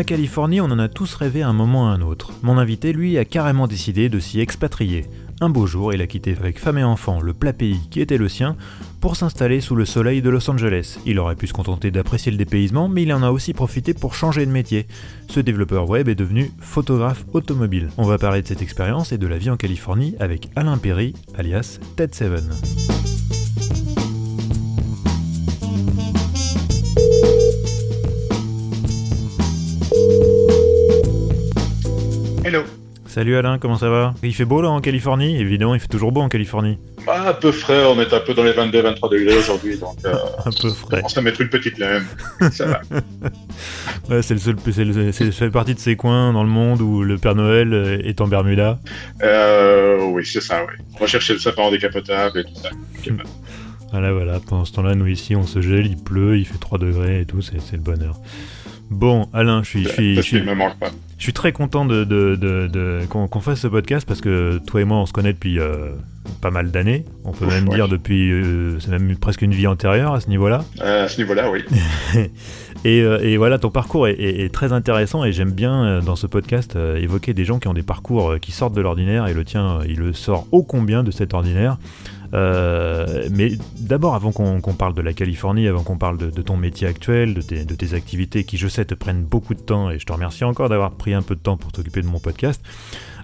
La Californie, on en a tous rêvé à un moment à un autre. Mon invité, lui, a carrément décidé de s'y expatrier. Un beau jour, il a quitté avec femme et enfant le plat pays qui était le sien pour s'installer sous le soleil de Los Angeles. Il aurait pu se contenter d'apprécier le dépaysement, mais il en a aussi profité pour changer de métier. Ce développeur web est devenu photographe automobile. On va parler de cette expérience et de la vie en Californie avec Alain Perry, alias Ted7. Hello. Salut Alain, comment ça va? Il fait beau là en Californie? Évidemment, il fait toujours beau en Californie. Ah, un peu frais, on est un peu dans les 22-23 degrés aujourd'hui, donc euh, Un peu frais. on va mettre une petite laine. Ça va. Ouais, c'est le seul, c'est le- c'est- ça fait partie de ces coins dans le monde où le Père Noël euh, est en Bermuda. Euh, oui, c'est ça, oui. On va chercher le sapin en décapotable et tout ça. Ok, bah. Voilà, voilà. Pendant ce temps-là, nous ici, on se gèle, il pleut, il fait 3 degrés et tout, c'est le bonheur. Bon, Alain, je suis, je suis, je je très content de, de, de, de- qu'on fasse ce podcast parce que toi et moi, on se connaît depuis euh, pas mal d'années. On peut Ouf, même ouais. dire depuis, euh, c'est même presque une vie antérieure à ce niveau-là. Euh, à ce niveau-là, oui. Et, et voilà, ton parcours est, est- est très intéressant et j'aime bien dans ce podcast évoquer des gens qui ont des parcours qui sortent de l'ordinaire et le tien, il le sort ô combien de cet ordinaire. Euh, mais d'abord, avant qu'on parle de la Californie, avant qu'on parle de, ton métier actuel, de tes, activités qui, je sais, te prennent beaucoup de temps et je te remercie encore d'avoir pris un peu de temps pour t'occuper de mon podcast,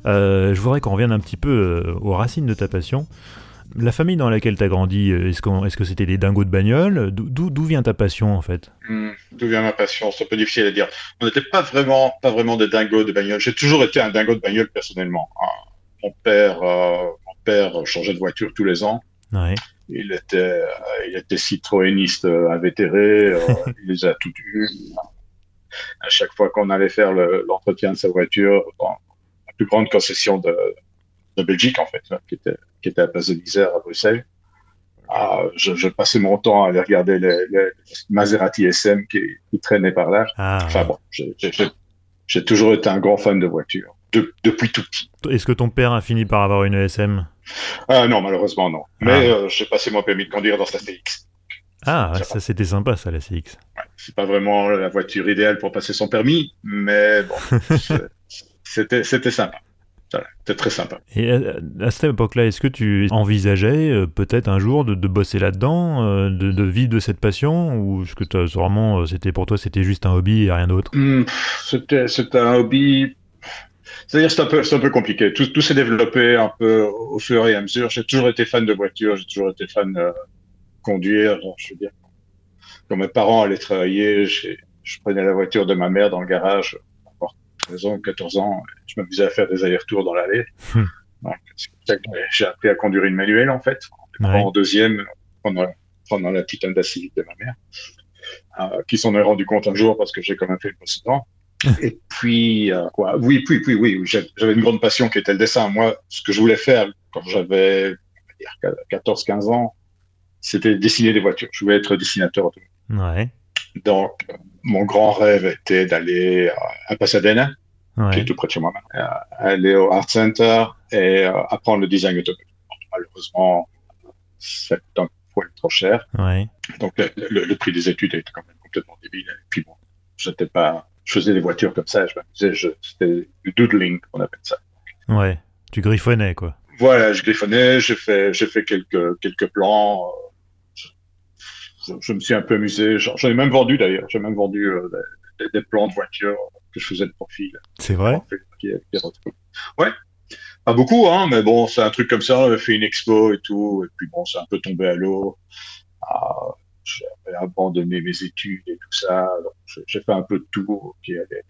euh, je voudrais qu'on revienne un petit peu euh, aux racines de ta passion. La famille dans laquelle tu as grandi, est-ce que c'était des dingos de bagnole? D'où- vient ta passion en fait? Hmm, D'où vient ma passion? C'est un peu difficile à dire. On n'était pas vraiment, pas vraiment des dingos de bagnole. J'ai toujours été un dingo de bagnole personnellement. Ah, Mon père, père changeait de voiture tous les ans. Ouais. Il était, euh, il était citroëniste euh, invétéré, euh, il les a tout eu. À chaque fois qu'on allait faire le- l'entretien de sa voiture dans la plus grande concession de, de Belgique, en fait, hein, qui était, qui était à Place de l'Isère à Bruxelles, ah, je, je passais mon temps à aller regarder les, les Maserati SM qui, qui traînaient par là. Ah, Enfin bon, j'ai toujours été un grand fan de voitures, de- depuis tout petit. Est-ce que ton père a fini par avoir une ESM Ah non, malheureusement non. Mais euh, j'ai passé mon permis de conduire dans sa CX. Ah, Ça c'était sympa ça, la CX. c'est pas vraiment la voiture idéale pour passer son permis, mais bon, c'était c'était sympa. C'était très sympa. Et à, cette époque-là, est-ce que tu envisageais euh, peut-être un jour de, de bosser là-dedans, euh, de, de vivre de cette passion, ou est-ce que t'as- vraiment euh, c'était pour toi c'était juste un hobby et rien d'autre? C'était c'était un hobby. C'est-à-dire c'est un peu c'est un peu compliqué. Tout, tout s'est développé un peu au fur et à mesure. J'ai toujours été fan de voitures, j'ai toujours été fan de conduire. Je veux dire, quand mes parents allaient travailler, je prenais la voiture de ma mère dans le garage. Encore 13 ans, 14 ans, je m'amusais à faire des allers-retours dans l'allée. Hmm. J'ai appris à conduire une manuelle en fait. Ouais. en deuxième pendant, pendant la petite Honda Civic de ma mère, euh, qui s'en est rendu compte un jour parce que j'ai quand même fait le précédent. Et puis, euh, quoi, oui, puis, puis, oui, oui, j'avais une grande passion qui était le dessin. Moi, ce que je voulais faire quand j'avais on va dire, 14-15 ans, c'était dessiner des voitures. Je voulais être dessinateur automobile. Ouais, Donc, euh, mon grand rêve était d'aller à- Pasadena, qui est tout près de chez moi, aller au Art Center et euh, apprendre le design automobile. Malheureusement, ça coûte un poil trop cher. Ouais. Donc le, le- le prix des études était quand même complètement débile. Et puis bon, j'étais pas, je faisais des voitures comme ça, je m'amusais, c'était du doodling, on appelle ça. Ouais. Tu griffonnais quoi. Voilà, je griffonnais, j'ai fait, j'ai fait quelques, quelques plans. euh, Je, me suis un peu amusé. J'en ai même vendu d'ailleurs. J'ai même vendu euh, des, plans de voitures que je faisais de profil. C'est vrai? Ouais. Pas beaucoup, hein, mais bon, c'est un truc comme ça. On avait fait une expo et tout, et puis bon, c'est un peu tombé à l'eau. Ah, J'avais abandonné mes études et tout ça. J'ai- fait un peu de tout qui allait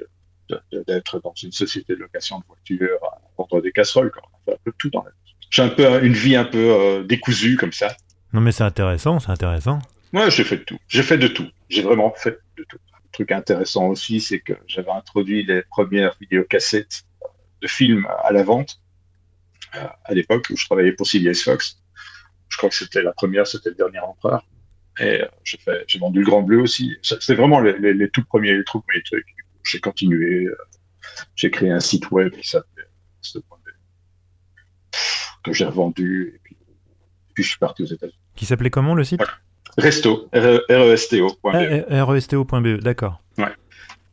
d'être dans une société de location de voitures, à vendre des casseroles, quoi. On fait un peu de tout dans la vie. J'ai un peu une vie un peu euh, décousue comme ça. Non mais c'est intéressant, c'est intéressant. Ouais, j'ai fait de tout. J'ai fait de tout. J'ai vraiment fait de tout. truc intéressant aussi, c'est que j'avais introduit les premières vidéocassettes de films à la vente à l'époque où je travaillais pour CBS Fox. Je crois que c'était la première, c'était le dernier empereur. Et j'ai fait, j'ai vendu le Grand Bleu aussi. C'était vraiment les, les, tout premiers, les tout premiers trucs. J'ai continué. J'ai créé un site web qui s'appelait que j'ai revendu. Et puis, puis, je suis parti aux États-Unis. Qui s'appelait comment le site? Resto, R-E-S-T-O.be. R-E-S-T-O.be, e d'accord. Ouais.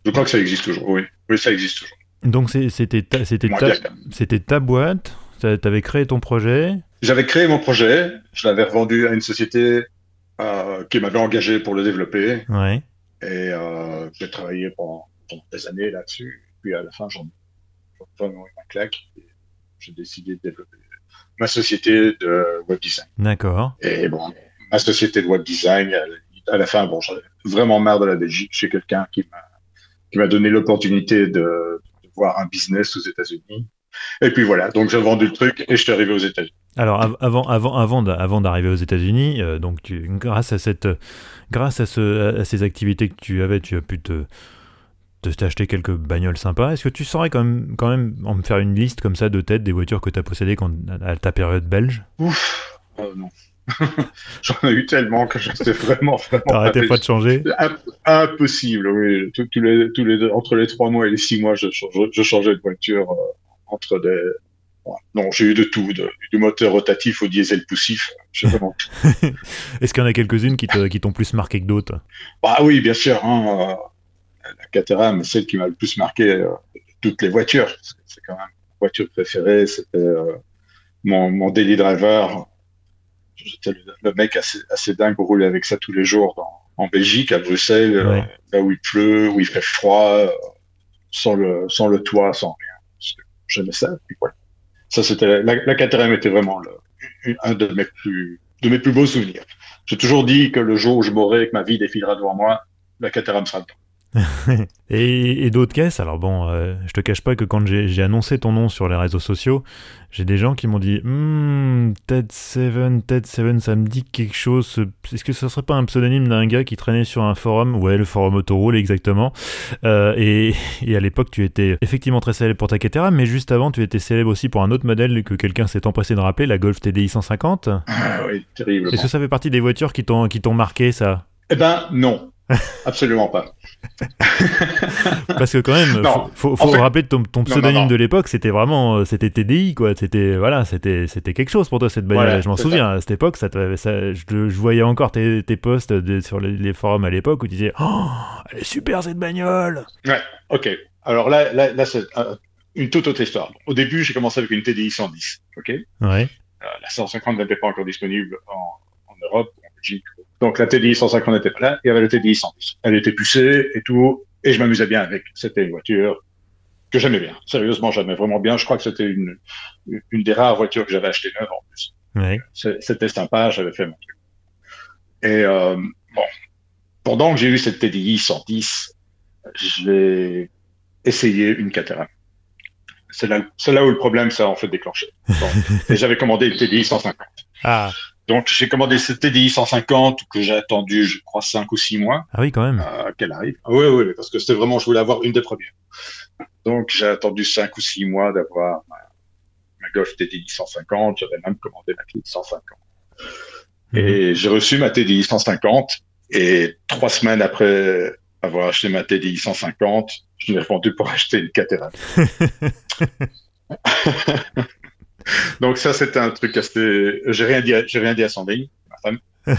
Je crois que ça existe toujours, oui. Oui, ça existe toujours. Donc c'était ta, c'était ta, ta boîte, tu avais créé ton projet? J'avais créé mon projet, je l'avais revendu à une société euh, qui m'avait engagé pour le développer. Ouais. Et euh, j'ai travaillé pendant, des années là-dessus. Puis à la fin, j'en ai vraiment eu ma claque. J'ai décidé de développer ma société de web design. D'accord. Et bon, ma société de web design, à la fin, bon, j'avais vraiment marre de la Belgique. J'ai quelqu'un qui m'a qui m'a donné l'opportunité de, de, voir un business aux États-Unis. Et puis voilà, donc j'ai vendu le truc et je suis arrivé aux États-Unis. Alors avant, avant, avant, avant d'arriver aux États-Unis, euh, donc tu, grâce à cette, grâce à, ce, à ces activités que tu avais, tu as pu te t'acheter quelques bagnoles sympas. Est-ce que tu saurais quand même, quand même en me faire une liste comme ça de tête des voitures que tu as possédées quand, à ta période belge? Ouf, oh non. J'en ai eu tellement que j'étais vraiment, vraiment. T'arrêtais pas de changer? Impossible, oui. Tous, les, tous les, entre les trois mois et les six mois, je, changeais, je changeais de voiture euh, entre des. Non, j'ai eu de tout, du moteur rotatif au diesel poussif. Vraiment... Est-ce qu'il y en a quelques-unes qui t'ont plus marqué que d'autres? Bah oui, bien sûr. Hein, la Caterham, celle qui m'a le plus marqué euh, de toutes les voitures. C'est quand même ma voiture préférée. C'était euh, mon, mon daily driver. J'étais le, mec assez, assez dingue pour rouler avec ça tous les jours dans, en Belgique, à Bruxelles, euh, là où il pleut, où il fait froid, sans le, sans le toit, sans rien. J'aimais ça. Puis voilà. Ça, c'était la, la Caterham était vraiment le, un de mes plus de mes plus beaux souvenirs. J'ai toujours dit que le jour où je mourrai que ma vie défilera devant moi, la Caterham sera dedans. et, d'autres caisses. Alors bon, euh, je te cache pas que quand j'ai annoncé ton nom sur les réseaux sociaux, j'ai des gens qui m'ont dit hmm, Ted Seven, Ted Seven, ça me dit quelque chose. Est-ce que ce serait pas un pseudonyme d'un gars qui traînait sur un forum? Ouais, le forum Autoroule, exactement. Euh, et, à l'époque, tu étais effectivement très célèbre pour ta Caterham, mais juste avant, tu étais célèbre aussi pour un autre modèle que quelqu'un s'est empressé de rappeler, la Golf TDI 150. Ah oui, terrible. Est-ce que ça fait partie des voitures qui t'ont marqué, ça? Eh ben, non. Absolument pas. Parce que quand même, faut, faut, rappeler ton, ton pseudonyme de l'époque, c'était vraiment, euh, c'était TDI quoi. C'était voilà, c'était c'était quelque chose pour toi cette bagnole. je m'en souviens à cette époque, ça, ça je, voyais encore tes, tes posts sur les, forums à l'époque où tu disais, oh, elle est super cette bagnole. Ouais, ok. Alors là, là, là c'est une toute autre histoire. Au début, j'ai commencé avec une TDI 110, ok? Ouais. Euh, la 150 n'était pas encore disponible en, en Europe, en Belgique, donc la TDI 150 n'était pas là, il y avait la TDI 110. Elle était poussée et tout, et je m'amusais bien avec. C'était une voiture que j'aimais bien. Sérieusement, j'aimais vraiment bien. Je crois que c'était une, une des rares voitures que j'avais achetées neuve en plus. C'était sympa, j'avais fait mon truc. Et euh, bon, pendant que j'ai eu cette TDI 110, j'ai essayé une Caterham. C'est là, là, où le problème s'est en fait déclenché. et j'avais commandé une TDI 150. Ah. Donc j'ai commandé cette TDI 150 que j'ai attendu, je crois, 5 ou 6 mois. Ah oui, quand même. Euh, qu'elle arrive. oui, oui, parce que c'était vraiment, je voulais avoir une des premières. Donc j'ai attendu 5 ou 6 mois d'avoir ma, ma, Golf TDI 150. J'avais même commandé ma TDI 150. Et mhm. j'ai reçu ma TDI 150. Et trois semaines après avoir acheté ma TDI 150, je l'ai revendu pour acheter une Caterham. Donc ça, c'était un truc assez... J'ai rien dit, j'ai rien dit à Sandrine, ma femme.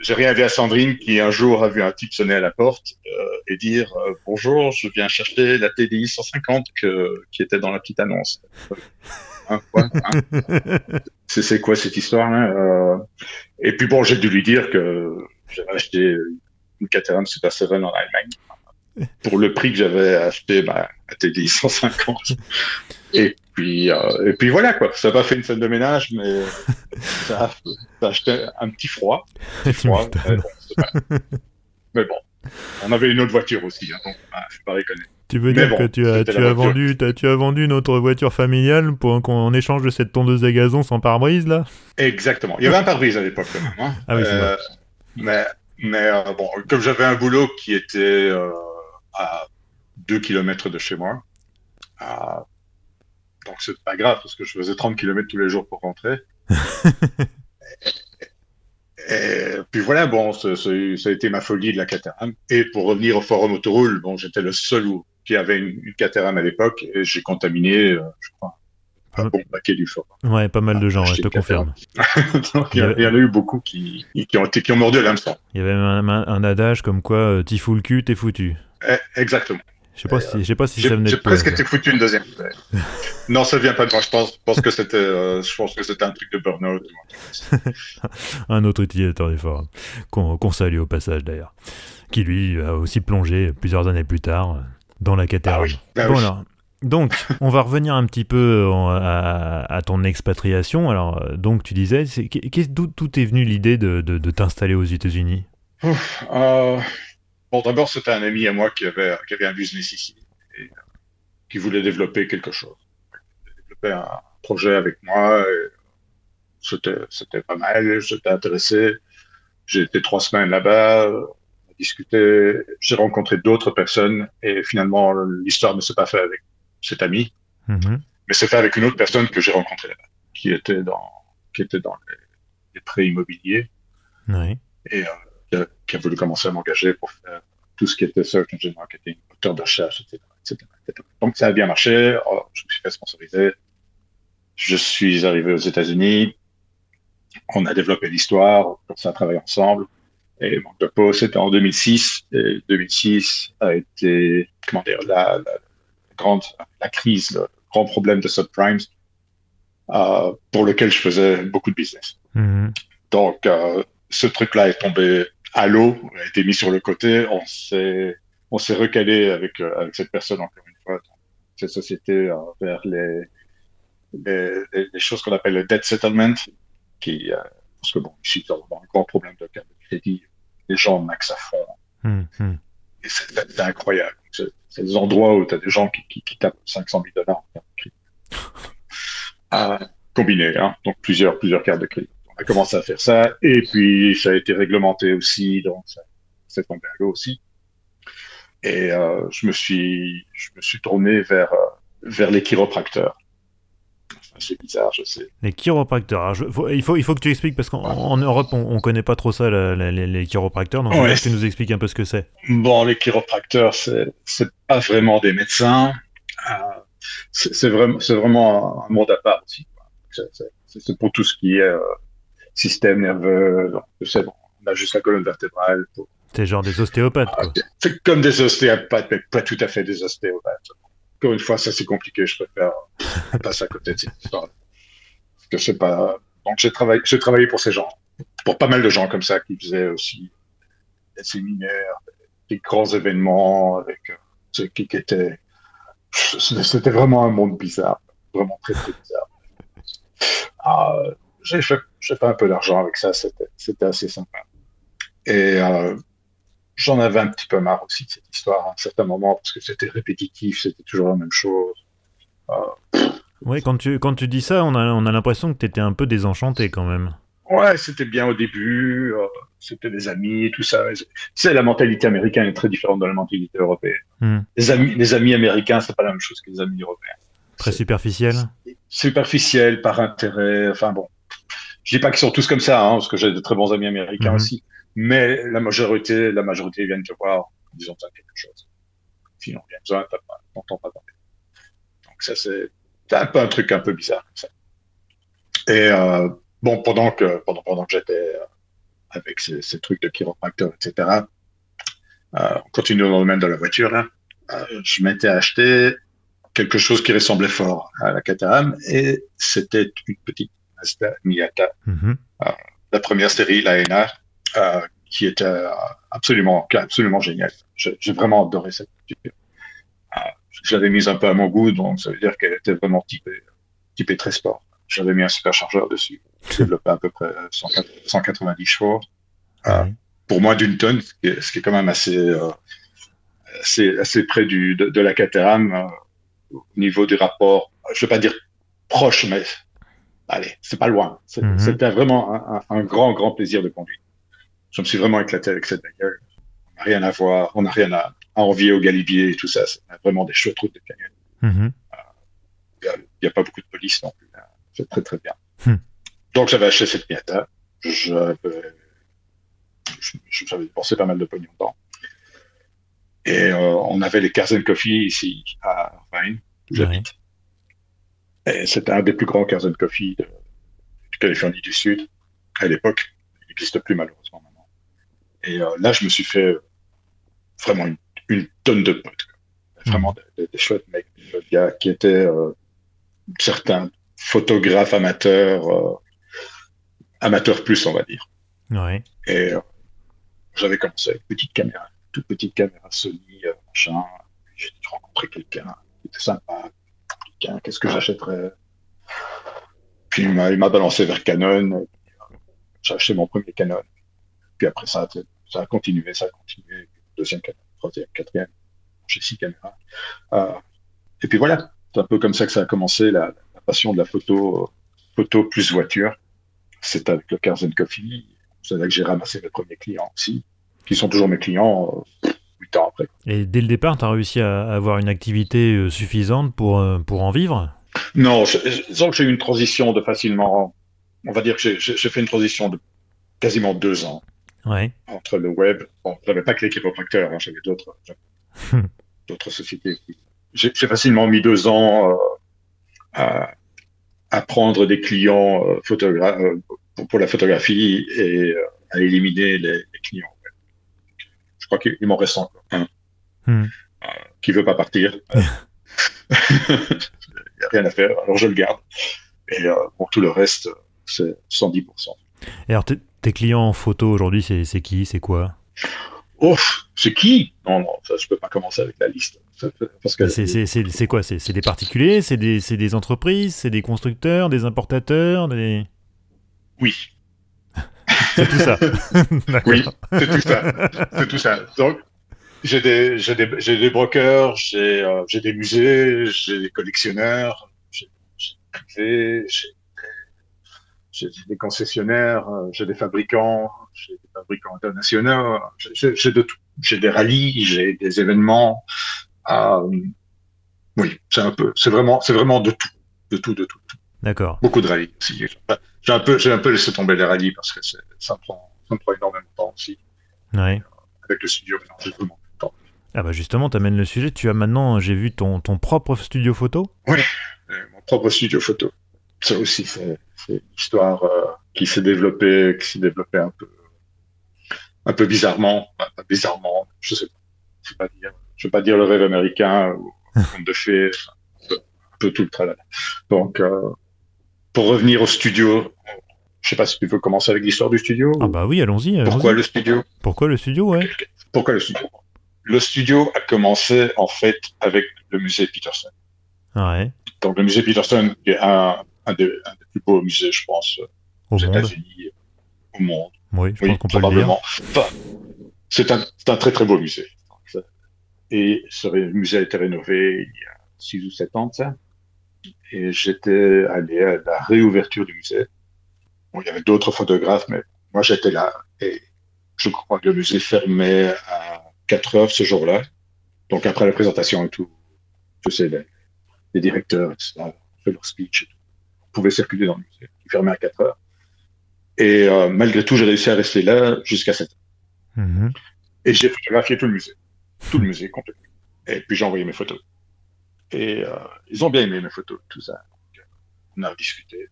j'ai rien dit à Sandrine qui un jour a vu un type sonner à la porte euh, et dire euh, bonjour, je viens chercher la TDI 150 que, qui était dans la petite annonce. Hein, hein? C'est quoi cette histoire là euh... Et puis bon, j'ai dû lui dire que j'avais acheté une Caterham Super 7 en Allemagne pour le prix que j'avais acheté la TDI 150. Et puis, euh, et puis voilà, quoi. Ça n'a pas fait une scène de ménage, mais ça a, acheté un petit froid. froid mais, bon, on avait une autre voiture aussi, hein, donc bah, je pas Tu veux dire que tu as, tu as vendu, as, tu as vendu une autre voiture familiale pour qu'en échange de cette tondeuse à gazon sans pare-brise, là? Exactement. Il y avait un pare-brise à l'époque, quand même. Hein. Ah oui, euh, Mais Mais bon, comme j'avais un boulot qui était à 2 km de chez moi, donc c'est pas grave parce que je faisais 30 km tous les jours pour rentrer. et, puis voilà, bon, ça, a été ma folie de la Caterham. Et pour revenir au forum Autoroule, bon, j'étais le seul qui avait une, une Caterham à l'époque et j'ai contaminé, euh, je crois, un bon paquet du forum. Ouais, pas mal de gens, je te confirme. il, y en a eu beaucoup qui, qui, ont, qui ont mordu l'hameçon. Il y avait un, un, adage comme quoi, euh, t'y fous le cul, t'es foutu. Eh, exactement. Je sais pas si, je sais pas si ça venait J'ai presque été foutu une deuxième non, ça vient pas de moi. Je pense, pense que c'était, euh, je pense que c'était un truc de burn-out. un autre utilisateur du forum qu'on salue au passage d'ailleurs, qui lui a aussi plongé plusieurs années plus tard dans la cathédrale. Ah bah bon alors, donc, on va revenir un petit peu à, ton expatriation. Alors, donc, tu disais, d'où est venu l'idée de, de, t'installer aux États-Unis? Euh, Bon, d'abord, c'était un ami à moi qui avait, qui avait un business ici et euh, qui voulait développer quelque chose. Il développer un projet avec moi. C'était, c'était pas mal. J'étais intéressé. J'ai été trois semaines là-bas. On a discuté. J'ai rencontré d'autres personnes et finalement, l'histoire ne s'est pas faite avec cet ami. Mm-hmm. Mais c'est fait avec une autre personne que j'ai rencontrée là-bas, qui était dans, qui était dans les, prêts immobiliers. Oui. Et euh, qui a, voulu commencer à m'engager pour faire tout ce qui était search engine marketing, moteur de recherche, etc., Donc ça a bien marché. Oh, je me suis fait sponsoriser. Je suis arrivé aux États-Unis. On a développé l'histoire. On a travaillé ensemble. Et manque de peau, c'était en 2006. Et 2006 a été, comment dire, la, la grande, la crise, le grand problème de subprimes, euh, pour lequel je faisais beaucoup de business. Mm-hmm. Donc, euh, ce truc-là est tombé l'eau, a été mis sur le côté. On s'est, on s'est recalé avec, euh, avec cette personne encore une fois, cette société euh, vers les, les, les, choses qu'on appelle le debt settlement, qui, euh, parce que bon, ici, il y a un grand problème de carte de crédit. Les gens max à fond. Et c'est incroyable. C'est des endroits où tu as des gens qui, qui, qui, tapent 500 000 dollars en carte de crédit. Ah, combiné, hein, donc plusieurs, plusieurs cartes de crédit a commencé à faire ça. Et puis, ça a été réglementé aussi, donc ça s'est tombé à l'eau aussi. Et euh, je me suis, je me suis tourné vers euh, vers les chiropracteurs. c'est bizarre, je sais. Les chiropracteurs. il, faut, il faut que tu expliques parce qu'en Europe, on, ne connaît pas trop ça, les, chiropracteurs. Donc, ouais. tu nous expliques un peu ce que c'est. Bon, les chiropracteurs, c'est, c'est pas vraiment des médecins. Euh, c'est, vraiment, c'est vraiment un monde à part aussi. C'est, pour tout ce qui est système nerveux. bon, on a juste la colonne vertébrale. C'est genre des ostéopathes. Ah, c'est comme des ostéopathes, mais pas tout à fait des ostéopathes. Encore une fois, ça c'est compliqué, je préfère passer à côté de cette histoire. Parce que c'est pas. Donc j'ai travaillé, j'ai travaillé pour ces gens, pour pas mal de gens comme ça qui faisaient aussi des séminaires, des grands événements avec euh, qui, qui étaient. C'était vraiment un monde bizarre, vraiment très très bizarre. Ah, j'ai fait, fait, un peu d'argent avec ça, c'était assez sympa. Et euh, j'en avais un petit peu marre aussi de cette histoire à un certain moment, parce que c'était répétitif, c'était toujours la même chose. Euh, oui, quand tu, quand tu dis ça, on a, on a l'impression que tu étais un peu désenchanté quand même. Ouais, c'était bien au début, euh, c'était des amis et tout ça. C'est la mentalité américaine est très différente de la mentalité européenne. Hmm. Les, amis, les amis américains, c'est pas la même chose que les amis européens. Très superficiel Superficiel, par intérêt, enfin bon. Je dis pas qu'ils sont tous comme ça, hein, parce que j'ai de très bons amis américains mhm. aussi. Mais la majorité, la majorité viennent te voir en disant quelque chose. Sinon, a besoin, t'entends pas parler. Donc ça, c'est un peu un truc un peu bizarre comme ça. Et euh, bon, pendant que pendant pendant que j'étais euh, avec ces, ces, trucs de chiropracteur, etc. Euh, on continue dans le domaine de la voiture là. Euh, je m'étais acheté quelque chose qui ressemblait fort à la Caterham et c'était une petite Miata. Mhm. Euh, la première série, la NA, euh, qui était euh, absolument, absolument géniale. J'ai vraiment adoré cette voiture. J'avais mis un peu à mon goût, donc ça veut dire qu'elle était vraiment typée, typée très sport. J'avais mis un superchargeur dessus, développé à peu près 190 chevaux. pour moins d'une tonne, ce qui, est, quand même assez, assez, assez, près du, de, la Caterham au niveau du rapport, je ne vais pas dire proche, mais allez, c'est pas loin. Mhm. C'était vraiment un, grand, grand plaisir de conduire. je me suis vraiment éclaté avec cette bagnole. On n'a rien à voir, on n'a rien à, envier au Galibier et tout ça. C'est vraiment des chouettes routes de camion. Mhm. Il n'y a, pas beaucoup de police non plus. hein. C'est très très bien. Hmm. Donc j'avais acheté cette Miata. J'avais, je- j'avais dépensé pas mal de pognon dedans. Et euh, on avait les Cars and Coffee ici à Irvine, où j'habite. C'était un des plus grands Cars and Coffee de, de Californie du Sud à l'époque. Il n'existe plus malheureusement maintenant. Et euh, là, je me suis fait vraiment une, une tonne de potes. quoi. Vraiment des, des- des chouettes mecs, des chouettes gars qui étaient euh, certains photographes amateurs, euh, amateurs plus, on va dire. Ouais. Et j'avais commencé avec une petite caméra, toute petite caméra Sony, machin. J'ai rencontré quelqu'un qui était sympa. Qu'est-ce que j'achèterais? Puis il m'a, balancé vers Canon. J'ai acheté mon premier Canon. Puis après ça, ça a continué, ça a continué. Deuxième Canon, troisième, quatrième. J'ai six caméras. Euh, et puis voilà, c'est un peu comme ça que ça a commencé, la, la passion de la photo, photo plus voiture. C'est avec le Cars and Coffee. C'est là que j'ai ramassé mes premiers clients aussi, qui sont toujours mes clients euh, huit ans après. Et dès le départ, tu as réussi à avoir une activité euh, suffisante pour, euh, pour en vivre? Non, disons que j'ai eu une transition de facilement, on va dire que j'ai- fait une transition de quasiment deux ans Ouais. entre le web. Bon, j'avais pas que l'équipe opérateur, hein, j'avais d'autres, d'autres sociétés. J'ai facilement mis deux ans euh, à, à prendre des clients euh, photographes euh, pour, pour la photographie et à éliminer les, les clients. Je crois qu'il il m'en reste encore un Hmm. euh, qui veut pas partir. Il n'y a rien à faire, alors je le garde. Et euh, pour tout le reste, c'est 110%. Et alors, tes- clients en photo aujourd'hui, c'est qui C'est quoi? Oh, c'est qui? Non, non, ça, je peux pas commencer avec la liste. C'est- quoi? C'est des particuliers? C'est des, des entreprises? C'est des constructeurs? Des importateurs? Des... oui, C'est tout ça oui, c'est tout ça. C'est tout ça. Donc, j'ai des, j'ai des, j'ai des brokers, j'ai, euh, j'ai des musées, j'ai des collectionneurs, j'ai, j'ai des privés, j'ai des, j'ai des concessionnaires, euh, j'ai des fabricants, j'ai des fabricants internationaux, j'ai- j'ai j'ai de tout. J'ai des rallyes, j'ai des événements. Euh, oui, c'est un peu, c'est vraiment, c'est vraiment de tout, de tout, de tout. D'accord. Beaucoup de rallyes aussi. J'ai un peu, un peu laissé tomber les rallyes parce que ça me prend, ça prend énormément de temps aussi. Ouais. Avec le studio, temps. Ah bah justement, t'amènes le sujet. Tu as maintenant, j'ai vu ton, ton propre studio photo Euh, mon propre studio photo. Ça aussi, c'est une histoire euh, qui s'est développée, qui s'est développée un peu, un peu bizarrement, Enfin, bizarrement, je sais pas, je sais pas dire, je vais pas dire le rêve américain ou le conte de fées, un peu, un peu tout le tralala. Donc, euh, pour revenir au studio, je sais pas si tu veux commencer avec l'histoire du studio. Ah bah oui, allons-y. pourquoi le studio? Pourquoi le studio, ouais Pourquoi le studio? Le studio a commencé en fait avec le musée Peterson. Ouais. Donc le musée Peterson est un, un, des, un des plus beaux musées, je pense, Au aux. États-Unis, au monde. Oui, je Oui, pense qu'on peut le dire. probablement. Enfin, c'est un, un très très beau musée. Et ce musée a été rénové il y a 6 ou 7 ans ça. Et j'étais allé à la réouverture du musée. Bon, il y avait d'autres photographes, mais moi j'étais là. Et je crois que le musée fermait à 4 heures ce jour-là. Donc après la présentation et tout, je sais, les, les directeurs, etc., ont fait leur speech et tout. On pouvait circuler dans le musée. Il fermait à 4 heures. Et euh, malgré tout, j'ai réussi à rester là jusqu'à 7 heures. Mhm. Et j'ai photographié tout le musée. Tout le musée complètement. Et puis j'ai envoyé mes photos. Et euh, ils ont bien aimé mes photos, tout ça. On a discuté.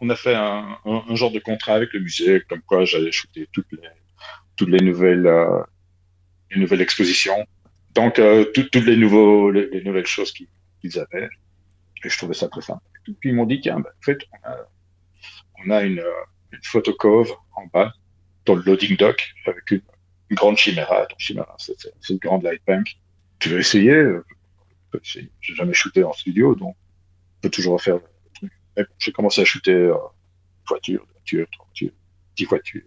On, a fait un, genre de contrat avec le musée, comme quoi j'allais shooter toutes les, nouvelles, euh, les nouvelles expositions. Donc, euh, tout- toutes les, nouveaux, les, les nouvelles choses qu'ils avaient. Et je trouvais ça très sympa. Et puis ils m'ont dit, tiens, ben, en fait, on a, une, une photocove en bas, dans le loading dock, avec une, grande chiméra. Donc, chiméra, c'est une grande light bank. Tu veux essayer euh, je peux essayer. J'ai jamais shooté en studio, donc on peut toujours refaire le truc. Mais j'ai commencé à shooter euh, voiture, trois voitures, dix voitures.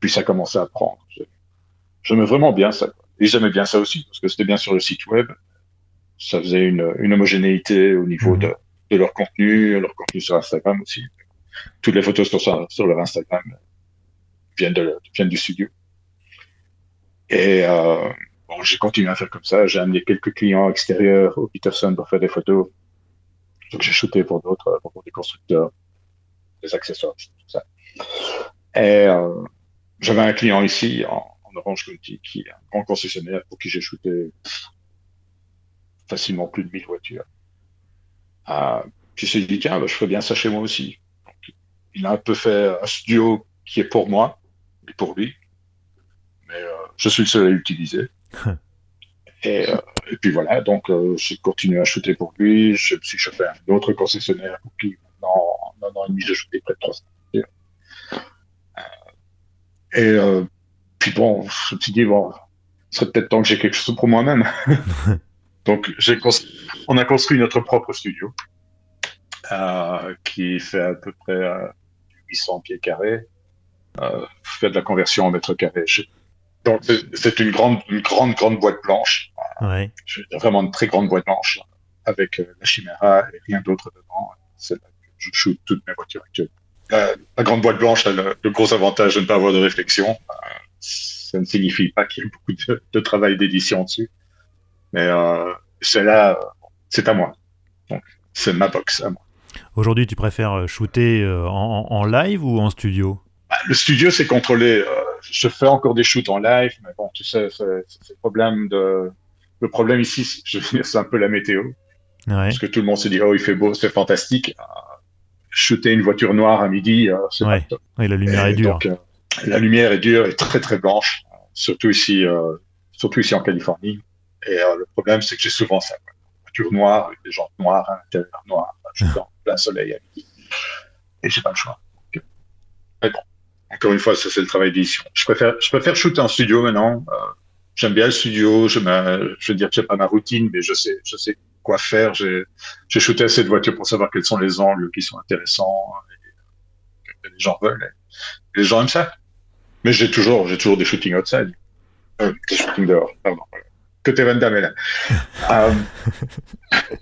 Puis ça a commencé à prendre. J'aimais vraiment bien ça. quoi. Et j'aimais bien ça aussi, parce que c'était bien sur le site web. Ça faisait une, une homogénéité au niveau Mhm. de, de leur contenu, leur contenu sur Instagram aussi. Toutes les photos sur, sur leur Instagram viennent, de, viennent du studio. Et euh, bon, j'ai continué à faire comme ça. J'ai amené quelques clients extérieurs au Peterson pour faire des photos. Donc j'ai shooté pour d'autres, pour des constructeurs, des accessoires, tout ça. Et euh, j'avais un client ici en, en Orange County qui est un grand concessionnaire pour qui j'ai shooté facilement plus de 1000 voitures. Euh, puis il s'est dit, tiens, bah, je ferais bien ça chez moi aussi. Donc, il a un peu fait un studio qui est pour moi et pour lui. Mais euh, je suis le seul à l'utiliser. et, euh, et, puis voilà, donc euh, j'ai continué à shooter pour lui. Je me suis chauffé un autre concessionnaire pour qui, en un an et demi, j'ai shooté près de 300 voitures. Et euh, puis bon, je me suis dit, bon, ce serait peut-être temps que j'ai quelque chose pour moi-même. Donc, on a construit notre propre studio euh, qui fait à peu près euh, 800 pieds carrés, euh, fait de la conversion en mètres carrés. Donc, c'est une grande, une grande, grande boîte blanche. Ouais. Vraiment une très grande boîte blanche avec euh, la Chimera et rien d'autre dedans. C'est là que je shoot toutes mes voitures actuelles. La, la grande boîte blanche a le, le, gros avantage de ne pas avoir de réflexion. Euh, ça ne signifie pas qu'il y ait beaucoup de, de travail d'édition dessus. Mais euh, celle-là, c'est à moi. Donc, c'est ma box à moi. Aujourd'hui, tu préfères shooter en, en, live ou en studio? Bah, Le studio, c'est contrôlé. Je fais encore des shoots en live, mais bon, tu sais, c'est le problème de. Le problème ici, c'est un peu la météo. Ouais. Parce que tout le monde se dit, oh, il fait beau, c'est fantastique. shooter une voiture noire à midi, c'est ouais. pas la lumière et est dure. Donc, euh, la lumière est dure et très très blanche, surtout ici, euh, surtout ici en Californie. Et euh, le problème, c'est que j'ai souvent ça. Quoi. Voiture noire, avec des jantes noires, un intérieur noir, je suis dans plein soleil à midi. Et j'ai pas le choix. Donc, mais bon, encore une fois, ça c'est le travail d'édition. Je préfère, je préfère shooter en studio maintenant. Euh, J'aime bien le studio. Je, je veux dire, c'est pas ma routine, mais je sais, je sais quoi faire. J'ai, j'ai shooté assez de voitures pour savoir quels sont les angles qui sont intéressants et que les gens veulent. Et les gens aiment ça. Mais j'ai toujours, j'ai toujours des shootings outside. Euh, des shootings dehors, pardon. Côté Van Damme est là. um...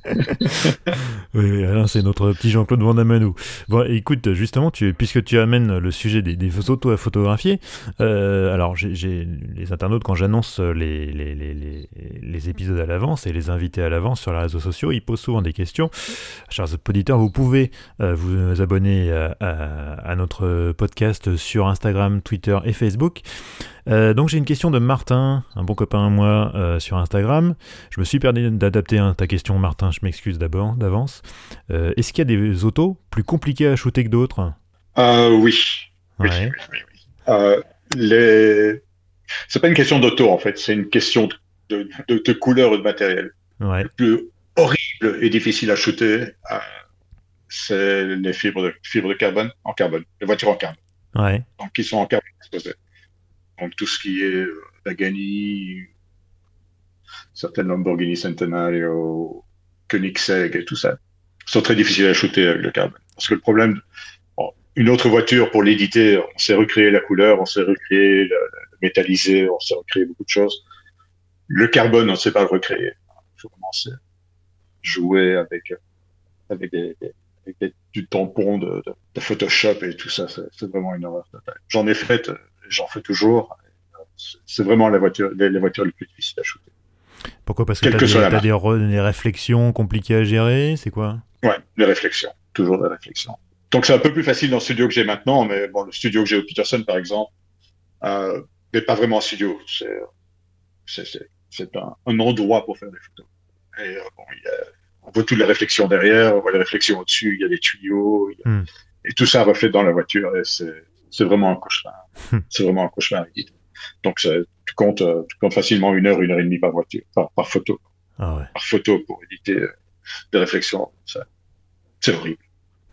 oui, Alain, c'est notre petit Jean-Claude Van Damme à nous. Bon, écoute, justement, tu, puisque tu amènes le sujet des, des autos à photographier, euh, alors j'ai les internautes, quand j'annonce les, les, les, les, épisodes à l'avance et les invités à l'avance sur les réseaux sociaux, ils posent souvent des questions. Chers auditeurs, vous pouvez euh, vous abonner à, à, à, notre podcast sur Instagram, Twitter et Facebook. Euh, donc j'ai une question de Martin, un bon copain à moi, euh, sur Instagram. Je me suis perdu d'adapter hein, ta question, Martin, je m'excuse d'abord, d'avance. Est-ce qu'il y a des autos plus compliquées à shooter que d'autres? Oui. Oui, ouais. oui, oui, oui. Les... C'est pas une question d'auto, en fait, c'est une question de, de, de, couleur et de matériel. Ouais. Le plus horrible et difficile à shooter, euh, c'est les fibres de, fibres de carbone en carbone, les voitures en carbone. Ouais. Donc, qui sont en carbone exposées. Donc tout ce qui est Pagani, certaines Lamborghini Centenario, Koenigsegg et tout ça, sont très difficiles à shooter avec le carbone. Parce que le problème, bon, une autre voiture pour l'éditer, on sait recréer la couleur, on sait recréer le, le métallisé, on sait recréer beaucoup de choses. Le carbone, on ne sait pas le recréer. Il faut commencer à jouer avec avec des, des avec des, du tampon de, de, de, Photoshop et tout ça, c'est vraiment une horreur totale. J'en ai fait j'en fais toujours. C'est vraiment la voiture, les, les, voitures les plus difficiles à shooter. Pourquoi? Parce que tu as, des, des, des, réflexions compliquées à gérer C'est quoi? Ouais, les réflexions. Toujours des réflexions. Donc c'est un peu plus facile dans le studio que j'ai maintenant, mais bon, le studio que j'ai au Peterson, par exemple, euh, mais pas vraiment un studio. C'est un, un, endroit pour faire des photos. Et euh, bon, il y a, on voit toutes les réflexions derrière, on voit les réflexions au-dessus, il y a des tuyaux, a, hmm. et tout ça reflète dans la voiture. Et c'est c'est vraiment un cauchemar. c'est vraiment un cauchemar. Donc, tu comptes, tu comptes facilement une heure, une heure et demie par voiture, par, par photo. Ah ouais. Par photo pour éditer euh, des réflexions. C'est horrible.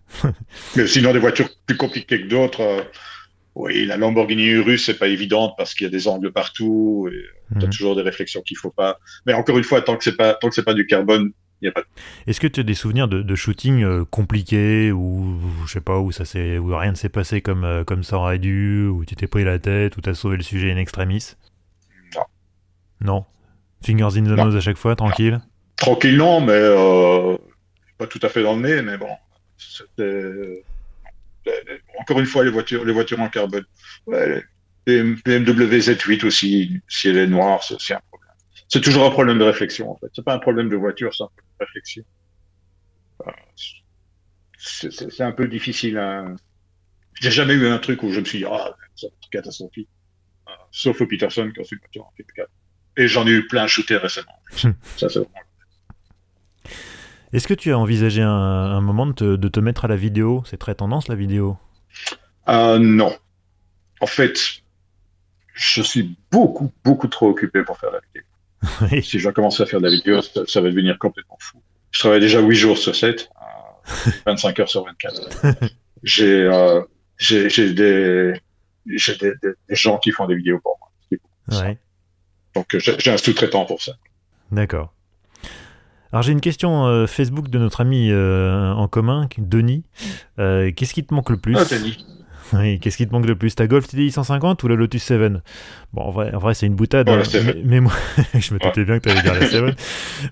Mais sinon, des voitures plus compliquées que d'autres. Oui, la Lamborghini Urus, c'est pas évident parce qu'il y a des angles partout. Et mmh. as toujours des réflexions qu'il faut pas. Mais encore une fois, tant que c'est pas, tant que c'est pas du carbone, pas... Est-ce que tu as des souvenirs de, de shooting euh, compliqués ou je sais pas où ça s'est où rien ne s'est passé comme euh, comme ça aurait dû ou tu t'es pris la tête ou t'as sauvé le sujet in extremis? Non. Non? Fingers in the nose à chaque fois, tranquille? Non. Tranquille non, mais euh, pas tout à fait dans le nez, mais bon, c'était encore une fois les voitures les voitures en carbone. Ouais, BMW Z8 aussi, si elle est noire, c'est un problème. C'est toujours un problème de réflexion, en fait. C'est pas un problème de voiture, c'est un problème de réflexion. C'est un peu difficile à... J'ai jamais eu un truc où je me suis dit, ah, c'est catastrophique. Sauf au Peterson, qui a fait une voiture en 4 Et j'en ai eu plein à shooter récemment. Ça, c'est vraiment est-ce que tu as envisagé un, moment de te, mettre à la vidéo? C'est très tendance la vidéo euh, Non. En fait, je suis beaucoup, beaucoup trop occupé pour faire la vidéo. Si je dois commencer à faire de la vidéo, ça, va devenir complètement fou. Je travaille déjà 8 jours sur 7, 25 heures sur 24. Euh, j'ai des, des, des, gens qui font des vidéos pour moi. Donc j'ai un sous-traitant pour ça. D'accord. Alors j'ai une question euh, Facebook de notre ami euh, en commun, Denis. Euh, qu'est-ce qui te manque le plus? Ah, Denis. Oui, qu'est-ce qui te manque le plus? Ta Golf TDI 150 ou la Lotus 7 Bon, en vrai, en vrai c'est une boutade. Hein, mais, moi, je me doutais bien que tu allais dire la 7.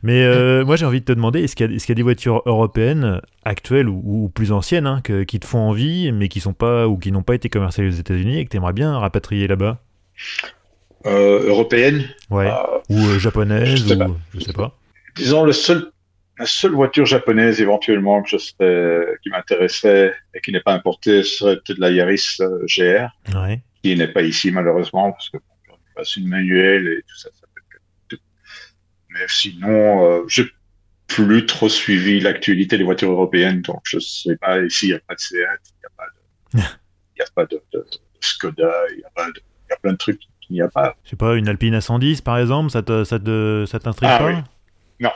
mais moi, j'ai envie de te demander est-ce qu'il y, y, a des voitures européennes actuelles ou, plus anciennes hein, que, qui te font envie, mais qui sont pas ou qui n'ont pas été commercialisées aux États-Unis et que tu aimerais bien rapatrier là-bas? Européennes? Ouais. ou japonaises je sais ou, pas. Je sais pas disons, le seul, la seule voiture japonaise éventuellement que je serais, qui m'intéressait et qui n'est pas importée serait peut-être la Yaris euh, GR, qui n'est pas ici malheureusement parce que bon, passe une manuelle et tout ça. ça peut être... Mais sinon, euh, j'ai plus trop suivi l'actualité des voitures européennes, donc je sais pas. Ici, il n'y a pas de Seat, il n'y a pas de, il y a pas de, de, Skoda, il y a y plein de trucs qu'il n'y a pas. Je sais pas, une Alpine a 110 par exemple, ça te, ça te, ça t'intrigue ah, pas? oui. Non.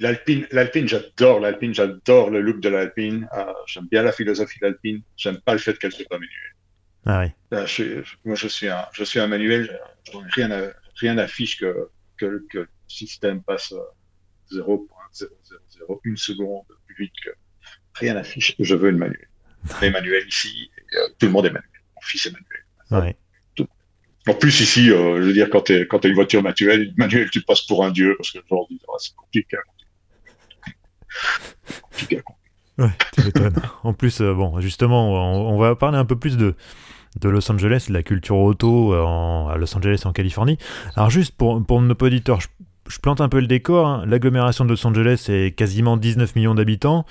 L'Alpine, l'Alpine, j'adore l'Alpine, j'adore le look de l'Alpine. Euh, j'aime bien la philosophie de l'Alpine. J'aime pas le fait qu'elle soit pas manuelle. Ah oui. Euh, je, moi, je suis un, je suis un manuel. Rien, à, rien n'affiche que, que, que, le système passe 0.0001 seconde plus vite que rien n'affiche. Je veux une manuel. Les manuels ici, et, euh, tout le monde est manuel. Mon fils est manuel. Ouais. En plus, ici, euh, je veux dire, quand tu as une voiture manuelle, manuelle, tu passes pour un dieu, parce que genre, c'est compliqué compliqué Ouais, tu m'étonnes. en plus, euh, bon, justement, on, va parler un peu plus de, de Los Angeles, de la culture auto euh, en, à Los Angeles en Californie. Alors juste pour, pour nos auditeurs, je, plante un peu le décor. Hein. L'agglomération de Los Angeles, c'est quasiment 19 millions d'habitants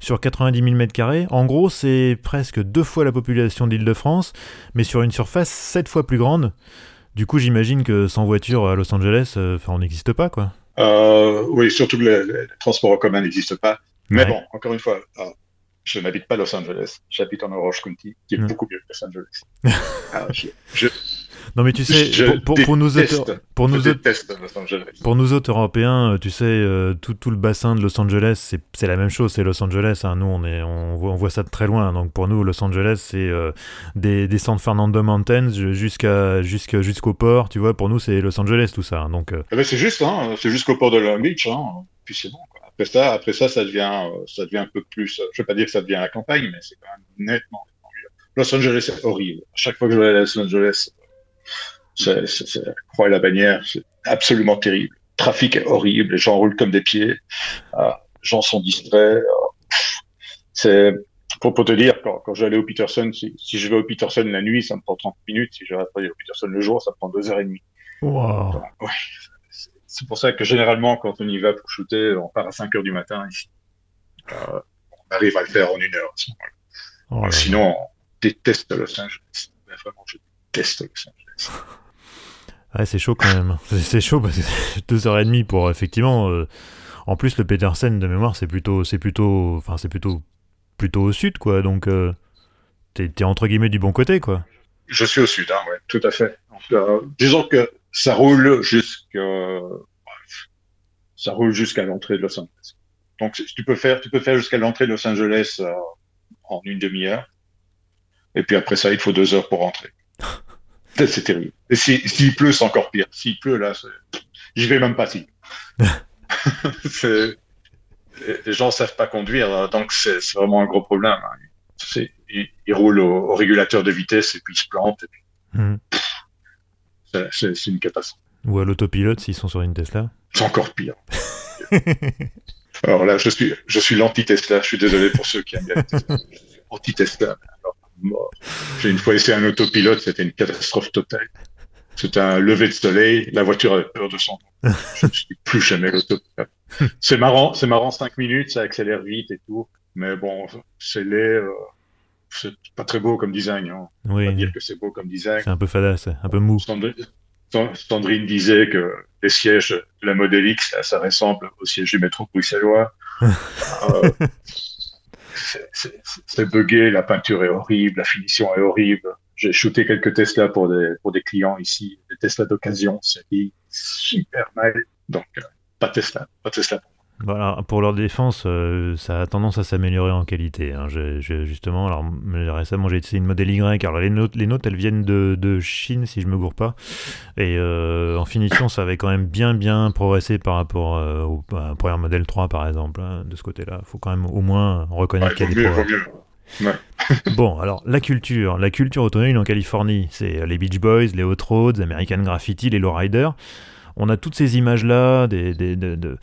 sur 90 000 m2. En gros, c'est presque deux fois la population d'Île-de-France, mais sur une surface sept fois plus grande. Du coup, j'imagine que sans voiture à Los Angeles, euh, on n'existe pas, quoi. Euh, oui, surtout que les, transports en commun n'existent pas. Mais bon, encore une fois, euh, je n'habite pas Los Angeles. J'habite en Orange County, qui est beaucoup mieux que Los Angeles. Alors, je, je, non, mais tu sais, pour, pour, nous autres, pour nous autres, Los Angeles. pour nous autres Européens, euh, tu sais, euh, tout, tout, le bassin de Los Angeles, c'est la même chose, c'est Los Angeles. Hein. Nous, on, est, on, voit, on voit ça de très loin. Donc pour nous, Los Angeles, c'est euh, des, des San Fernando Mountains jusqu'à jusqu'au port. Tu vois, pour nous, c'est Los Angeles tout ça. Donc eh ben, c'est juste, hein, c'est jusqu'au port de Long Beach. Hein. Puis c'est bon. Quoi. Après ça, après ça, ça devient, ça devient un peu plus. Je vais pas dire que ça devient la campagne, mais c'est quand même nettement. Los Angeles, c'est horrible. À chaque fois que je vais à Los Angeles, c'est, la croix et la bannière, c'est absolument terrible. trafic est horrible, les gens roulent comme des pieds, euh, les gens sont distraits. Euh, c'est pour, pour, te dire, quand, quand j'allais au Peterson, si, si, je vais au Peterson la nuit, ça me prend 30 minutes. Si je vais au Peterson le jour, ça me prend deux heures et demie. Wow. ouais, c'est pour ça que généralement, quand on y va pour shooter, on part à 5 heures du matin ici. Euh, on arrive à le faire en une heure. Oh Sinon, on déteste Los Angeles. Vraiment, je déteste Los Angeles. Ouais, c'est chaud quand même. C'est chaud parce que deux heures et demie pour effectivement. Euh, en plus, le Petersen de mémoire, c'est plutôt, c'est plutôt, enfin, c'est plutôt, plutôt au sud, quoi. Donc, euh, t'es, es entre guillemets du bon côté, quoi. Je suis au sud, hein, ouais, tout à fait. Euh, disons que ça roule jusqu'à, ça roule jusqu'à l'entrée de Los Angeles. Donc, tu peux faire, tu peux faire jusqu'à l'entrée de Los Angeles euh, en une demi-heure. Et puis après ça, il faut deux heures pour rentrer. C'est terrible. Et s'il si, pleut, c'est encore pire. S'il pleut, là, j'y vais même pas si. les gens savent pas conduire, hein, donc c'est vraiment un gros problème. Hein. Ils, ils, roulent au, au, régulateur de vitesse et puis ils se plantent. C'est une catastrophe. Ou à l'autopilote s'ils sont sur une Tesla. C'est encore pire. Alors là, je suis, je suis l'anti-Tesla. Je suis désolé pour ceux qui aiment bien Tesla. Anti-Tesla. J'ai une fois essayé un autopilote, c'était une catastrophe totale. C'était un lever de soleil, la voiture avait peur de son Je ne suis plus jamais l'autopilote. C'est marrant, c'est marrant, cinq minutes, ça accélère vite et tout. Mais bon, c'est laid, euh, c'est pas très beau comme design. Hein. Oui. On va dire que c'est beau comme design. C'est un peu fadasse, un peu mou. Sandrine disait que les sièges de la Model X, ça ressemble aux sièges du métro bruxellois. euh, c'est buggé, la peinture est horrible, la finition est horrible. J'ai shooté quelques Tesla pour des, pour des clients ici, des Tesla d'occasion, c'est super mal. Donc, euh, pas Tesla, pas Tesla pour voilà, pour leur défense, euh, ça a tendance à s'améliorer en qualité. Hein. justement, alors récemment j'ai essayé une modèle Y. Alors les notes, les notes elles viennent de, de Chine si je me gourre pas. Et euh, en finition, ça avait quand même bien bien progressé par rapport euh, au, à première modèle 3 par exemple. Hein, de ce côté-là, il faut quand même au moins reconnaître qu'il y a des progrès. Ouais. bon, alors la culture, la culture automobile en Californie, c'est les Beach Boys, les Hot Roads, American Graffiti, les Lowriders on a toutes ces images-là, des, de,